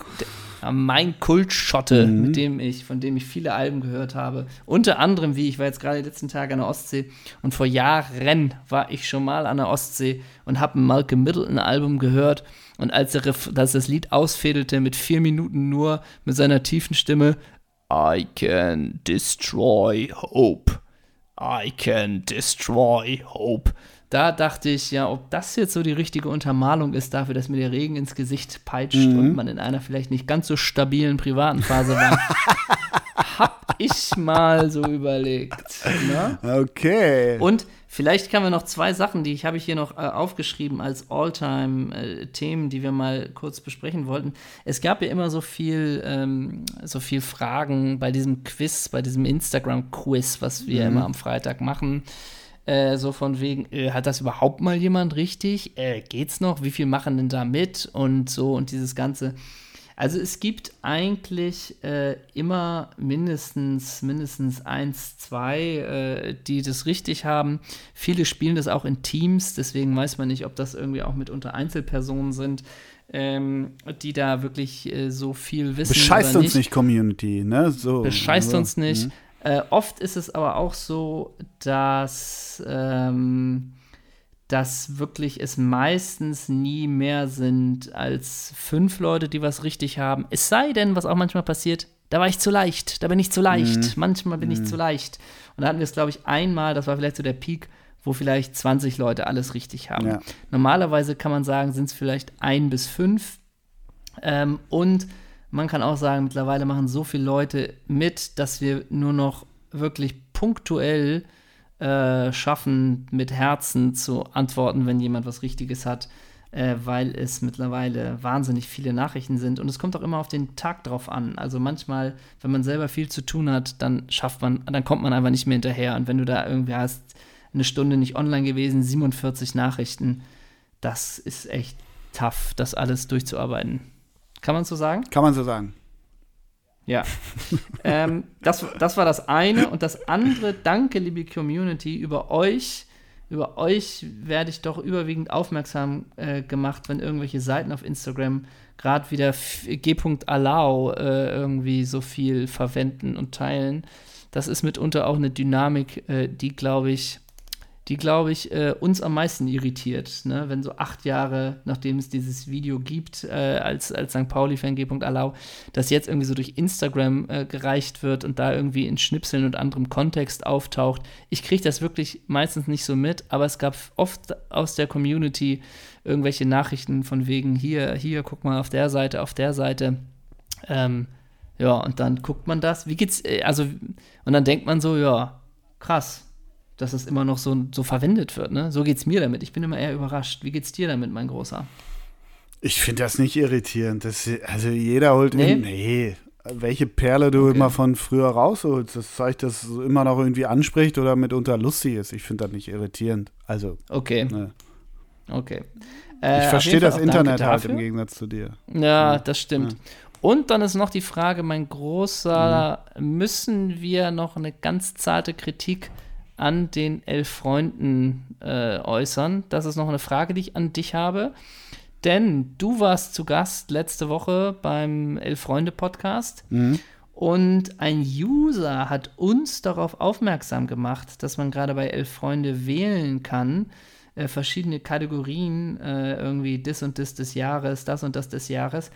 mein Kultschotte, mhm. mit dem ich, von dem ich viele Alben gehört habe. Unter anderem, wie ich war jetzt gerade die letzten Tage an der Ostsee und vor Jahren war ich schon mal an der Ostsee und habe ein Malcolm Middleton Album gehört. Und als, er, als das Lied ausfädelte mit vier Minuten nur mit seiner tiefen Stimme, I can destroy hope. I can destroy hope da dachte ich, ja, ob das jetzt so die richtige Untermalung ist dafür, dass mir der Regen ins Gesicht peitscht mhm. und man in einer vielleicht nicht ganz so stabilen privaten Phase war, *laughs* hab ich mal so überlegt. Ne? Okay. Und vielleicht kann wir noch zwei Sachen, die ich habe ich hier noch äh, aufgeschrieben als Alltime-Themen, äh, die wir mal kurz besprechen wollten. Es gab ja immer so viel, ähm, so viel Fragen bei diesem Quiz, bei diesem Instagram-Quiz, was wir mhm. immer am Freitag machen. Äh, so von wegen, äh, hat das überhaupt mal jemand richtig? Äh, geht's noch? Wie viel machen denn da mit? Und so und dieses Ganze. Also es gibt eigentlich äh, immer mindestens, mindestens eins, zwei, äh, die das richtig haben. Viele spielen das auch in Teams, deswegen weiß man nicht, ob das irgendwie auch mitunter Einzelpersonen sind. Ähm, die da wirklich äh, so viel wissen. Bescheißt uns nicht, Community, ne? So, Bescheißt so. uns nicht. Mhm. Äh, oft ist es aber auch so, dass, ähm, dass wirklich es meistens nie mehr sind als fünf Leute, die was richtig haben. Es sei denn, was auch manchmal passiert, da war ich zu leicht, da bin ich zu leicht, mhm. manchmal bin mhm. ich zu leicht. Und da hatten wir es, glaube ich, einmal, das war vielleicht so der Peak, wo vielleicht 20 Leute alles richtig haben. Ja. Normalerweise kann man sagen, sind es vielleicht ein bis fünf. Ähm, und man kann auch sagen, mittlerweile machen so viele Leute mit, dass wir nur noch wirklich punktuell äh, schaffen, mit Herzen zu antworten, wenn jemand was Richtiges hat, äh, weil es mittlerweile wahnsinnig viele Nachrichten sind. Und es kommt auch immer auf den Tag drauf an. Also manchmal, wenn man selber viel zu tun hat, dann schafft man, dann kommt man einfach nicht mehr hinterher. Und wenn du da irgendwie hast, eine Stunde nicht online gewesen, 47 Nachrichten, das ist echt tough, das alles durchzuarbeiten. Kann man so sagen? Kann man so sagen. Ja. *laughs* ähm, das, das war das eine. Und das andere, danke, liebe Community, über euch. Über euch werde ich doch überwiegend aufmerksam äh, gemacht, wenn irgendwelche Seiten auf Instagram gerade wieder g.allow äh, irgendwie so viel verwenden und teilen. Das ist mitunter auch eine Dynamik, äh, die, glaube ich, die, glaube ich, äh, uns am meisten irritiert. Ne? Wenn so acht Jahre, nachdem es dieses Video gibt, äh, als, als St. Pauli-Fan G.allow, das jetzt irgendwie so durch Instagram äh, gereicht wird und da irgendwie in Schnipseln und anderem Kontext auftaucht. Ich kriege das wirklich meistens nicht so mit, aber es gab oft aus der Community irgendwelche Nachrichten von wegen, hier, hier, guck mal auf der Seite, auf der Seite. Ähm, ja, und dann guckt man das. Wie geht's, äh, also, und dann denkt man so, ja, krass dass es immer noch so, so verwendet wird. Ne? So geht es mir damit. Ich bin immer eher überrascht. Wie geht's dir damit, mein Großer? Ich finde das nicht irritierend. Das, also jeder holt nee. In, nee. Welche Perle du okay. immer von früher rausholst, das zeigt, dass es immer noch irgendwie anspricht oder mitunter lustig ist. Ich finde das nicht irritierend. Also. Okay. Ne. Okay. Äh, ich verstehe das Internet halt im Gegensatz zu dir. Ja, das stimmt. Ja. Und dann ist noch die Frage, mein Großer, mhm. müssen wir noch eine ganz zarte Kritik an den elf Freunden äh, äußern. Das ist noch eine Frage, die ich an dich habe. Denn du warst zu Gast letzte Woche beim Elf Freunde Podcast. Mhm. Und ein User hat uns darauf aufmerksam gemacht, dass man gerade bei Elf Freunde wählen kann, äh, verschiedene Kategorien, äh, irgendwie das und das des Jahres, das und das des Jahres.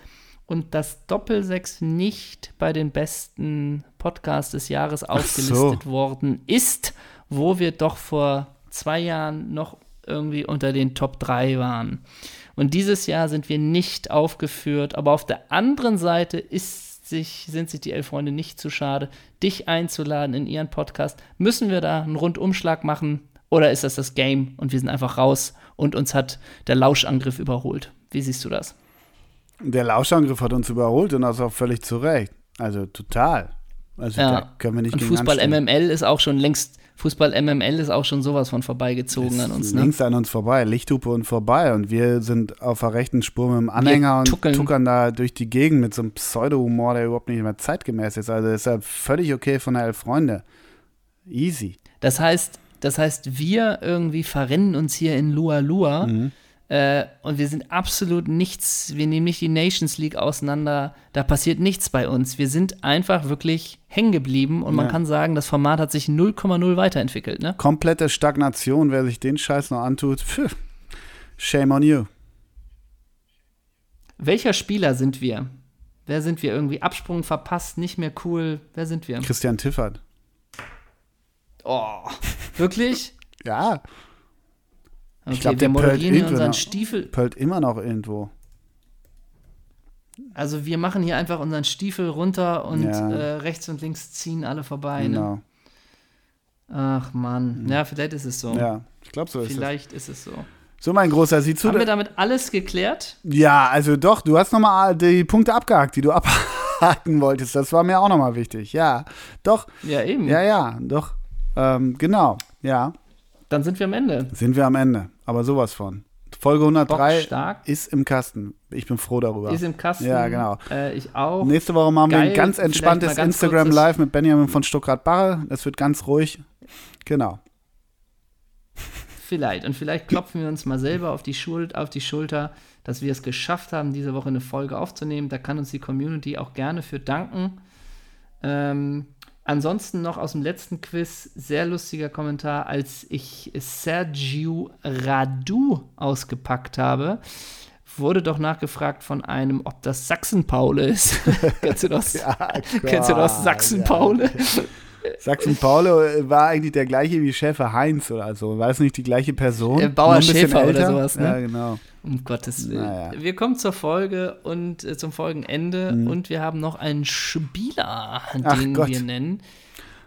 Und dass Doppelsechs nicht bei den besten Podcasts des Jahres aufgelistet so. worden ist, wo wir doch vor zwei Jahren noch irgendwie unter den Top 3 waren. Und dieses Jahr sind wir nicht aufgeführt, aber auf der anderen Seite ist sich, sind sich die elf Freunde nicht zu schade, dich einzuladen in ihren Podcast. Müssen wir da einen Rundumschlag machen oder ist das das Game und wir sind einfach raus und uns hat der Lauschangriff überholt? Wie siehst du das? Der Lauschangriff hat uns überholt und das auch völlig zu Recht. Also total. Also ja. da können wir nicht Und Fußball anstellen. MML ist auch schon längst Fußball MML ist auch schon sowas von vorbeigezogen an uns. Ne? Links an uns vorbei, Lichthupe und vorbei. Und wir sind auf der rechten Spur mit dem Anhänger und tuckern da durch die Gegend mit so einem Pseudo-Humor, der überhaupt nicht mehr zeitgemäß ist. Also ist ja völlig okay von der Elf Freunde. Easy. Das heißt, das heißt, wir irgendwie verrennen uns hier in Lua Lua. Mhm äh, und wir sind absolut nichts, wir nehmen nicht die Nations League auseinander, da passiert nichts bei uns. Wir sind einfach wirklich hängen geblieben und ja. man kann sagen, das Format hat sich 0,0 weiterentwickelt. Ne? Komplette Stagnation, wer sich den Scheiß noch antut, pfiff, shame on you. Welcher Spieler sind wir? Wer sind wir? Irgendwie Absprung verpasst, nicht mehr cool. Wer sind wir? Christian Tiffert. Oh, wirklich? *laughs* ja. Okay, ich glaube, wir moderieren hier unseren Stiefel. Pölt immer noch irgendwo. Also wir machen hier einfach unseren Stiefel runter und ja. äh, rechts und links ziehen alle vorbei. Ne? Genau. Ne? Ach Mann. Mhm. Ja, vielleicht ist es so. Ja, ich glaube, so ist es. Vielleicht ist es so. So, mein Großer, sieh zu. Haben wir damit alles geklärt? Ja, also doch, du hast nochmal die Punkte abgehakt, die du *laughs* abhaken wolltest. Das war mir auch nochmal wichtig. Ja, doch. Ja, eben. Ja, ja, doch. Ähm, genau, ja. Dann sind wir am Ende. Sind wir am Ende. Aber sowas von. Folge 103 ist im Kasten. Ich bin froh darüber. Ist im Kasten. Ja, genau. Äh, ich auch. Nächste Woche machen Geil. wir ein ganz entspanntes ganz Instagram Live mit Benjamin von Stuttgart-Barre. Das wird ganz ruhig. Genau. Vielleicht. Und vielleicht klopfen wir uns mal selber auf die, Schuld, auf die Schulter, dass wir es geschafft haben, diese Woche eine Folge aufzunehmen. Da kann uns die Community auch gerne für danken. Ähm, Ansonsten noch aus dem letzten Quiz, sehr lustiger Kommentar, als ich Sergio Radu ausgepackt habe, wurde doch nachgefragt von einem, ob das Sachsen-Paule ist. *laughs* kennst, du das, *laughs* ja, kennst du das Sachsen-Paule? Ja. Sachsen-Paule war eigentlich der gleiche wie Schäfer Heinz oder so. War es nicht die gleiche Person? Äh, Bauer Schäfer oder sowas, ne? Ja, genau. Um Gottes Willen. Naja. Wir kommen zur Folge und äh, zum Folgenende mhm. und wir haben noch einen Spieler, den Gott. wir nennen.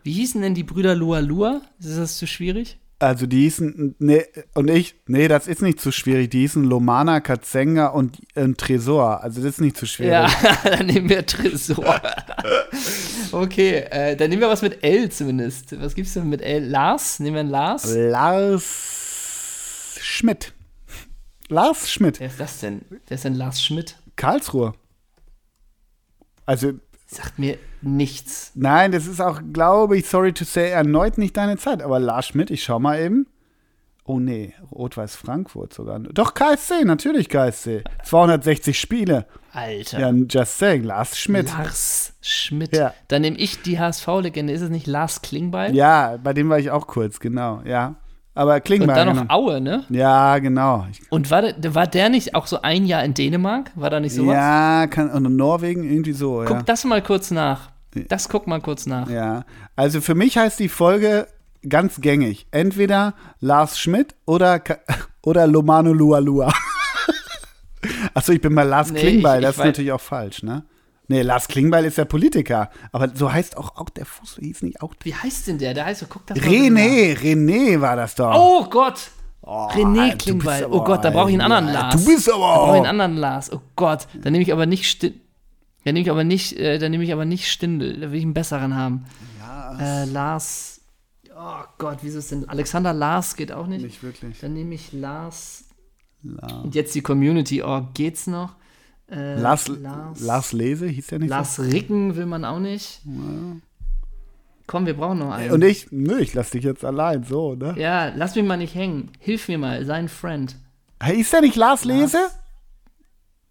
Wie hießen denn die Brüder Lua Lua? Ist das zu schwierig? Also die hießen, nee, und ich, nee, das ist nicht zu schwierig. Die hießen Lomana, Katzenga und äh, Tresor. Also das ist nicht zu schwierig. Ja, *laughs* dann nehmen wir Tresor. *laughs* okay, äh, dann nehmen wir was mit L zumindest. Was gibt's denn mit L? Lars? Nehmen wir einen Lars? Lars Schmidt. Lars Schmidt. Wer ist das denn? Wer ist denn Lars Schmidt? Karlsruhe. Also. Sagt mir nichts. Nein, das ist auch, glaube ich, sorry to say, erneut nicht deine Zeit. Aber Lars Schmidt, ich schau mal eben. Oh nee, Rot-Weiß Frankfurt sogar. Doch KSC, natürlich KSC. 260 Spiele. Alter. Ja, just saying, Lars Schmidt. Lars Schmidt. Ja. Dann nehme ich die HSV-Legende. Ist es nicht Lars Klingbeil? Ja, bei dem war ich auch kurz, genau, ja. Aber Klingbeil. Und dann noch genau. Aue, ne? Ja, genau. Und war der, war der nicht auch so ein Jahr in Dänemark? War da nicht sowas? Ja, kann, und in Norwegen irgendwie so, Guck ja. das mal kurz nach. Das guck mal kurz nach. Ja, also für mich heißt die Folge ganz gängig. Entweder Lars Schmidt oder, *laughs* oder Lomano Lualua. *laughs* Achso, ich bin bei Lars nee, Klingbeil, das ist natürlich auch falsch, ne? Nee, Lars Klingbeil ist ja Politiker. Aber so heißt auch, auch der Fuß, hieß nicht auch. Wie heißt denn der? Der heißt, guck das René, René war das doch. Oh Gott! Oh, René Klingbeil. oh Gott, da brauche ich einen anderen Lars. Du bist aber. Da brauche ich einen anderen Lars. Oh Gott, da nehme ich aber nicht dann nehme ich aber nicht, äh, dann nehme ich aber nicht Stindel, da will ich einen besseren haben. Ja. Äh, Lars. Oh Gott, wieso ist denn. Alexander Lars geht auch nicht. Nicht wirklich. Dann nehme ich Lars. Lars. Und jetzt die Community, oh, geht's noch? Äh, Lars, Lars, Lars Lese, hieß der nicht Lars so? Ricken will man auch nicht. Ja. Komm, wir brauchen noch einen. Und ich, nö, ich lass dich jetzt allein, so, ne? Ja, lass mich mal nicht hängen. Hilf mir mal, sein Friend. Hey, ist der nicht Lars, Lars? Lese?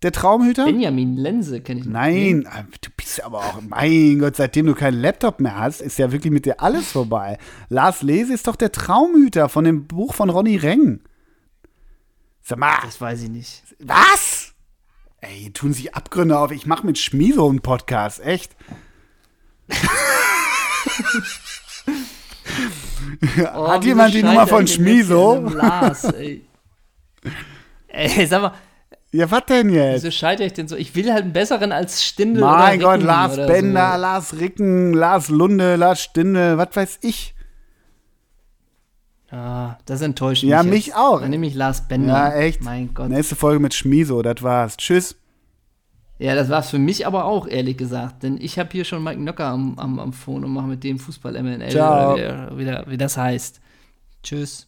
Der Traumhüter? Benjamin Lense kenne ich nicht. Nein, ah, du bist ist aber auch, mein Gott, seitdem du keinen Laptop mehr hast, ist ja wirklich mit dir alles vorbei. Lars Lese ist doch der Traumhüter von dem Buch von Ronny Reng. Sag mal. Das weiß ich nicht. Was? Ey, tun sich Abgründe auf. Ich mache mit Schmieso einen Podcast, echt. *laughs* oh, Hat jemand die Nummer von Schmieso? Lars, ey. *laughs* ey, sag mal. Ja, was denn jetzt? Wieso scheitere ich denn so? Ich will halt einen besseren als Stindel Mein Gott, Lars Bender, so. Lars Ricken, Lars Lunde, Lars Stindel, was weiß ich. Ah, das enttäuscht mich. Ja, mich jetzt. auch. Dann nehme ich Lars Bender. Ja, echt. Mein Gott. Nächste Folge mit Schmiso, das war's. Tschüss. Ja, das war's für mich aber auch, ehrlich gesagt. Denn ich habe hier schon Mike Nöcker am, am, am Phone und mache mit dem Fußball-MNL, oder wie, wie, wie das heißt. Tschüss.